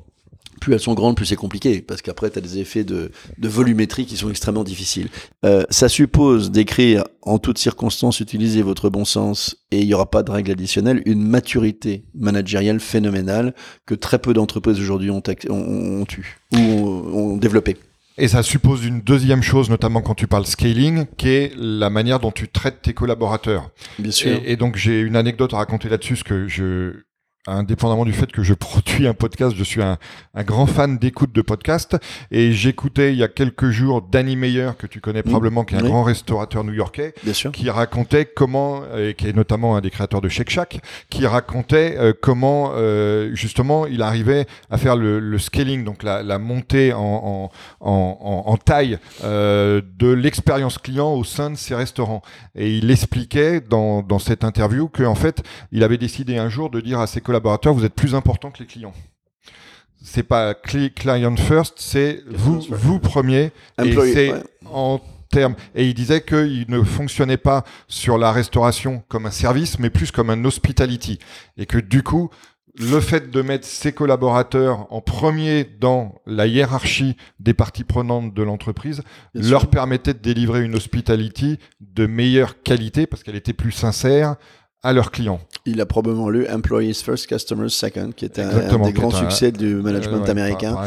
plus elles sont grandes, plus c'est compliqué, parce qu'après, tu as des effets de, volumétrie qui sont extrêmement difficiles. Euh, ça suppose d'écrire en toutes circonstances, utiliser votre bon sens, et il n'y aura pas de règle additionnelle, une maturité managériale phénoménale que très peu d'entreprises aujourd'hui ont, ont, eu, ou ont, développé. Et ça suppose une deuxième chose, notamment quand tu parles scaling, qui est la manière dont tu traites tes collaborateurs. Bien sûr. Et, et donc j'ai une anecdote à raconter là-dessus, ce que je indépendamment du fait que je produis un podcast, je suis un, grand fan d'écoute de podcast. Et j'écoutais il y a quelques jours Danny Meyer que tu connais mmh. probablement qui est un grand restaurateur new-yorkais qui racontait comment et qui est notamment un des créateurs de Shake Shack qui racontait euh, comment euh, justement il arrivait à faire le, scaling donc la, montée en, en, taille euh, de l'expérience client au sein de ses restaurants. Et il expliquait dans, dans cette interview que en fait il avait décidé un jour de dire à ses collaborateurs, vous êtes plus important que les clients. C'est pas client first, c'est vous, vous premier. et c'est en termes. Et il disait qu'il ne fonctionnait pas sur la restauration comme un service, mais plus comme un hospitality. Et que du coup, le fait de mettre ses collaborateurs en premier dans la hiérarchie des parties prenantes de l'entreprise leur permettait de délivrer une hospitality de meilleure qualité parce qu'elle était plus sincère, à leurs clients. Il a probablement lu Employees First, Customers Second, qui est un, des grands succès du management américain.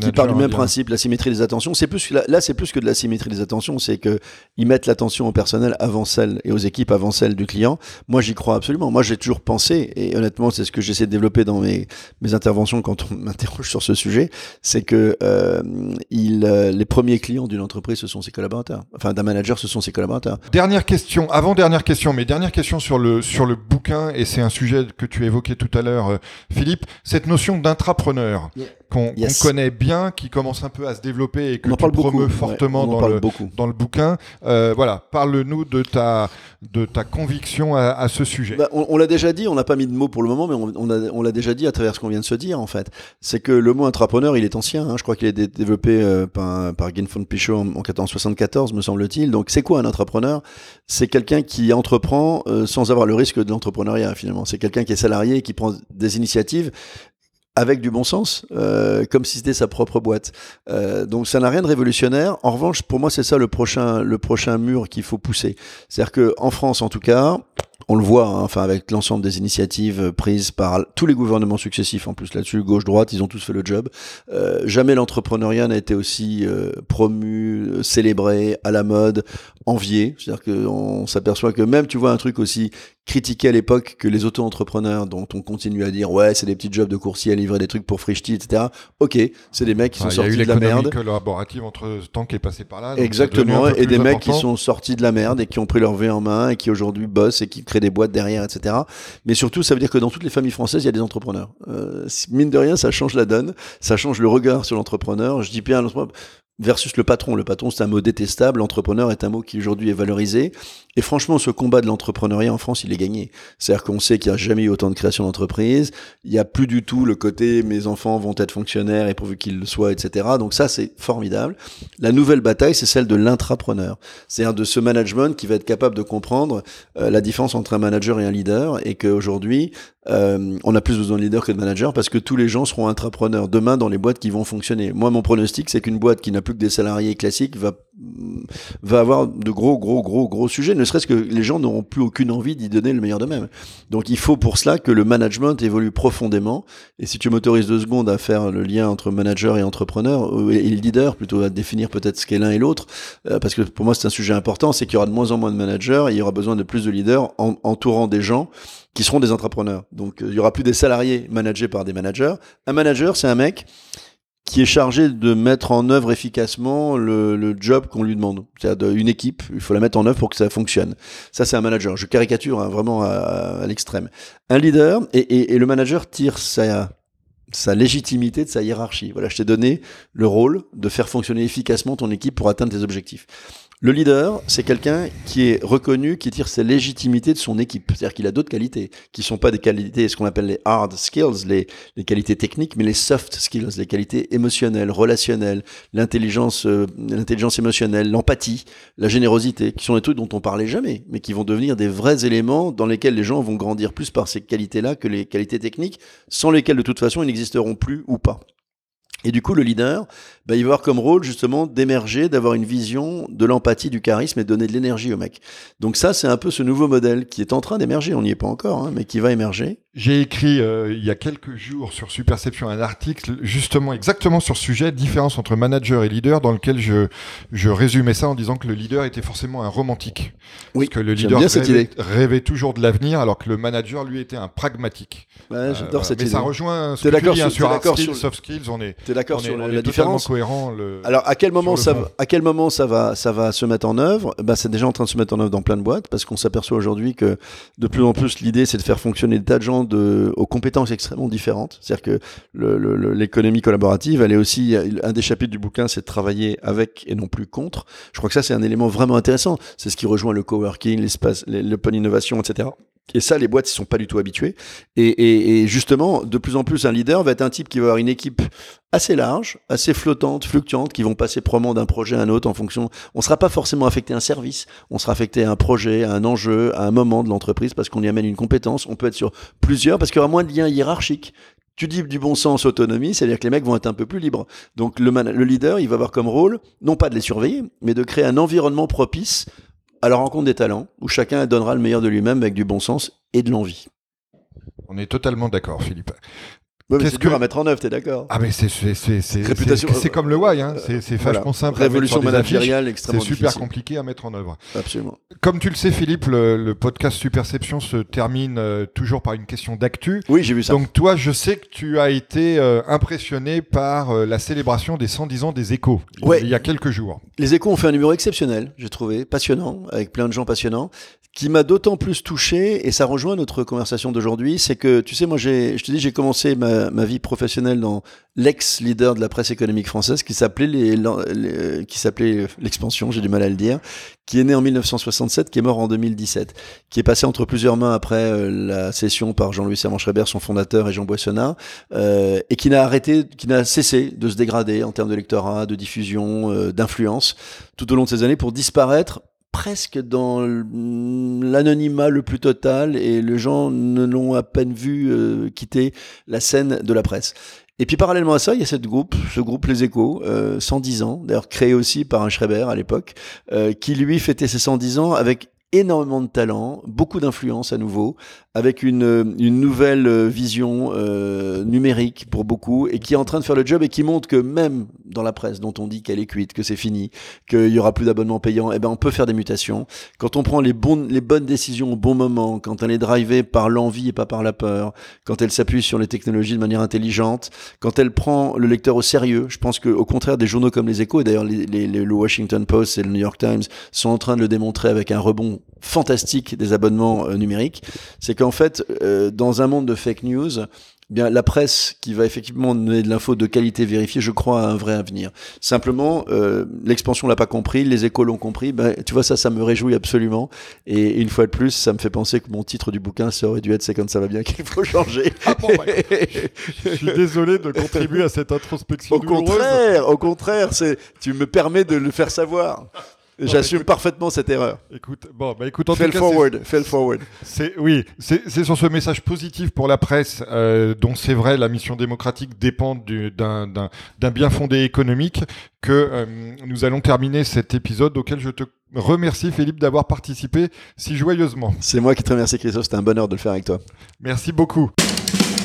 qui part du même principe, la symétrie des attentions. C'est plus là, c'est plus que de la symétrie des attentions, c'est que ils mettent l'attention au personnel avant celle et aux équipes avant celle du client. Moi, j'y crois absolument. Moi, j'ai toujours pensé, et honnêtement, c'est ce que j'essaie de développer dans mes, mes interventions quand on m'interroge sur ce sujet, c'est que euh, il, euh, les premiers clients d'une entreprise, ce sont ses collaborateurs. Enfin, d'un manager, ce sont ses collaborateurs. Dernière question, avant dernière question, mais dernière question sur le sur le bouquin, et c'est un sujet que tu évoquais tout à l'heure, euh, Philippe, cette notion d'intrapreneur Yeah. qu'on Yes. connaît bien, qui commence un peu à se développer et que tu ouais, fortement dans le, beaucoup. dans le bouquin. Euh, voilà, parle-nous de ta, de ta conviction à, à ce sujet. Bah, on on l'a déjà dit, on n'a pas mis de mots pour le moment, mais on, on a- on l'a déjà dit à travers ce qu'on vient de se dire en fait. C'est que le mot entrepreneur, il est ancien. hein. Je crois qu'il a été développé euh, par, par Guy von Pichot en, en 1474, me semble-t-il. Donc c'est quoi un entrepreneur C'est quelqu'un qui entreprend euh, sans avoir le risque de l'entrepreneuriat finalement. C'est quelqu'un qui est salarié et qui prend des initiatives avec du bon sens, euh, comme si c'était sa propre boîte. Euh, donc ça n'a rien de révolutionnaire. En revanche, pour moi, c'est ça le prochain, le prochain mur qu'il faut pousser. C'est-à-dire que en France, en tout cas, on le voit, hein, enfin avec l'ensemble des initiatives euh, prises par tous les gouvernements successifs en plus là-dessus, gauche-droite, ils ont tous fait le job. Euh, jamais l'entrepreneuriat n'a été aussi euh, promu, euh, célébré, à la mode, envié. C'est-à-dire qu'on s'aperçoit que même, tu vois, un truc aussi critiqué à l'époque que les auto-entrepreneurs, dont on continue à dire, ouais, c'est des petits jobs de coursier à livrer des trucs pour Frishti, etc. Ok, c'est des mecs qui sont il y a eu sortis de la merde. collaborative entre temps qui est passé par là. Exactement, et des mecs qui sont sortis de la merde et qui ont pris leur vie en main et qui aujourd'hui bossent et qui créent des boîtes derrière, etc. Mais surtout, ça veut dire que dans toutes les familles françaises, il y a des entrepreneurs. Euh, mine de rien, ça change la donne, ça change le regard sur l'entrepreneur. Je dis bien versus le patron. Le patron, c'est un mot détestable. L'entrepreneur est un mot qui aujourd'hui est valorisé. Et franchement, ce combat de l'entrepreneuriat en France, il est gagné. C'est-à-dire qu'on sait qu'il n'y a jamais eu autant de création d'entreprises. Il n'y a plus du tout le côté mes enfants vont être fonctionnaires et pourvu qu'ils le soient, etc. Donc ça, c'est formidable. La nouvelle bataille, c'est celle de l'intrapreneur. C'est-à-dire de ce management qui va être capable de comprendre euh, la différence entre un manager et un leader et qu'aujourd'hui, euh, on a plus besoin de leader que de manager parce que tous les gens seront intrapreneurs demain dans les boîtes qui vont fonctionner. Moi, mon pronostic, c'est qu'une boîte qui n'a plus que des salariés classiques va va avoir de gros, gros, gros, gros sujets, ne serait-ce que les gens n'auront plus aucune envie d'y donner le meilleur d'eux-mêmes. Donc il faut pour cela que le management évolue profondément. Et si tu m'autorises deux secondes à faire le lien entre manager et entrepreneur, euh, et leader, plutôt à définir peut-être ce qu'est l'un et l'autre, euh, parce que pour moi c'est un sujet important, c'est qu'il y aura de moins en moins de managers, et il y aura besoin de plus de leaders en- entourant des gens qui seront des entrepreneurs. Donc euh, il y aura plus des salariés managés par des managers. Un manager, c'est un mec qui est chargé de mettre en œuvre efficacement le, job qu'on lui demande. C'est-à-dire une équipe, il faut la mettre en œuvre pour que ça fonctionne. Ça, c'est un manager. Je caricature hein, vraiment à, l'extrême. Un leader, et le manager tire sa, sa légitimité de sa hiérarchie. Voilà, je t'ai donné le rôle de faire fonctionner efficacement ton équipe pour atteindre tes objectifs. Le leader, c'est quelqu'un qui est reconnu, qui tire sa légitimité de son équipe. C'est-à-dire qu'il a d'autres qualités, qui sont pas des qualités, ce qu'on appelle les hard skills, les, les qualités techniques, mais les soft skills, les qualités émotionnelles, relationnelles, l'intelligence, euh, l'intelligence émotionnelle, l'empathie, la générosité, qui sont des trucs dont on parlait jamais, mais qui vont devenir des vrais éléments dans lesquels les gens vont grandir plus par ces qualités-là que les qualités techniques, sans lesquelles de toute façon ils n'existeront plus ou pas. Et du coup, le leader, bah, il va avoir comme rôle justement d'émerger, d'avoir une vision de l'empathie, du charisme et de donner de l'énergie au mec. Donc ça, c'est un peu ce nouveau modèle qui est en train d'émerger. On n'y est pas encore, hein, mais qui va émerger. J'ai écrit euh, il y a quelques jours sur Superception un article justement exactement sur ce sujet, différence entre manager et leader, dans lequel je, je résumais ça en disant que le leader était forcément un romantique. Oui, Parce que le leader bien cette rêvait, idée. rêvait toujours de l'avenir, alors que le manager, lui, était un pragmatique. Ouais, Euh, j'adore voilà. cette Mais idée. ça rejoint ce T'es que tu dis hein, sur- hard skills, sur le- soft skills, on est, T'es d'accord sur la, différence cohérent. Le... Alors à quel moment ça va, à quel moment ça va ça va se mettre en œuvre? Bah, c'est déjà en train de se mettre en œuvre dans plein de boîtes parce qu'on s'aperçoit aujourd'hui que de plus en plus l'idée c'est de faire fonctionner des tas de gens aux compétences extrêmement différentes. C'est-à-dire que l'économie collaborative, elle est aussi un des chapitres du bouquin, c'est de travailler avec et non plus contre. Je crois que ça c'est un élément vraiment intéressant. C'est ce qui rejoint le coworking, l'espace, les- l'open innovation, etc. Et ça, les boîtes, ils sont pas du tout habitués. Et, et- et justement, de plus en plus, un leader va être un type qui va avoir une équipe assez large, assez flottante, fluctuante, qui vont passer probablement d'un projet à un autre en fonction. On sera pas forcément affecté à un service, on sera affecté à un projet, à un enjeu, à un moment de l'entreprise parce qu'on y amène une compétence. On peut être sur plusieurs parce qu'il y aura moins de liens hiérarchiques. Tu dis du bon sens, autonomie, c'est-à-dire que les mecs vont être un peu plus libres. Donc le, le leader, il va avoir comme rôle, non pas de les surveiller, mais de créer un environnement propice à la rencontre des talents, où chacun donnera le meilleur de lui-même avec du bon sens et de l'envie. On est totalement d'accord, Philippe. Ouais, Qu'est-ce c'est que- à mettre en œuvre, t'es d'accord Ah mais c'est c'est c'est c'est c'est- c'est comme le why, hein. c'est c'est Voilà. vachement simple. à mettre Révolution managériale C'est extrêmement super difficile. compliqué à mettre en œuvre. Absolument. Comme tu le sais, Philippe, le, le podcast Superception se termine euh, toujours par une question d'actu. Oui, j'ai vu ça. Donc toi, je sais que tu as été euh, impressionné par euh, la célébration des 110 ans des échos Ouais. il y a quelques jours. Les échos ont fait un numéro exceptionnel, j'ai trouvé, passionnant, avec plein de gens passionnants, qui m'a d'autant plus touché, et ça rejoint notre conversation d'aujourd'hui, c'est que, tu sais, moi, j'ai, je te dis, j'ai commencé ma, ma, vie professionnelle dans l'ex-leader de la presse économique française, qui s'appelait les, les, qui s'appelait l'expansion, j'ai du mal à le dire, qui est né en 1967, qui est mort en 2017, qui est passé entre plusieurs mains après euh, la cession par Jean-Louis Servan-Schreiber, son fondateur, et Jean Boissonnat, euh, et qui n'a arrêté, qui n'a cessé de se dégrader en termes de lectorat, de diffusion, euh, d'influence, tout au long de ces années, pour disparaître presque dans l'anonymat le plus total et les gens ne l'ont à peine vu euh, quitter la scène de la presse. Et puis parallèlement à ça, il y a cette groupe, ce groupe Les Échos, euh, 110 ans, d'ailleurs créé aussi par un Schreiber à l'époque, euh, qui lui fêtait ses 110 ans avec énormément de talent, beaucoup d'influence à nouveau, avec une, nouvelle euh, vision euh, numérique pour beaucoup, et qui est en train de faire le job et qui montre que même dans la presse dont on dit qu'elle est cuite, que c'est fini, qu'il y aura plus d'abonnements payants, eh ben on peut faire des mutations. Quand on prend les, bons, les bonnes décisions au bon moment, quand elle est drivée par l'envie et pas par la peur, quand elle s'appuie sur les technologies de manière intelligente, quand elle prend le lecteur au sérieux, je pense qu'au contraire des journaux comme les Échos, et d'ailleurs le Washington Post et le New York Times sont en train de le démontrer avec un rebond fantastique des abonnements euh, numériques, c'est qu'en fait, euh, dans un monde de fake news, eh bien la presse qui va effectivement donner de l'info de qualité vérifiée, je crois à un vrai avenir. Simplement, euh, l'expansion l'a pas compris, les échos l'ont compris. Ben, tu vois ça, ça me réjouit absolument. Et une fois de plus, ça me fait penser que mon titre du bouquin, ça aurait dû être "C'est quand ça va bien qu'il faut changer". Ah bon, je suis désolé de contribuer à cette introspection. Au contraire, au contraire, c'est tu me permets de le faire savoir. J'assume parfaitement cette erreur. Écoute, bon, bah écoute, en fell tout cas, forward, fell forward. C'est oui, c'est sur ce message positif pour la presse, euh, dont c'est vrai la mission démocratique dépend d'un bien fondé économique, que euh, nous allons terminer cet épisode auquel je te remercie Philippe d'avoir participé si joyeusement. C'est moi qui te remercie Christophe, c'était un bonheur de le faire avec toi. Merci beaucoup.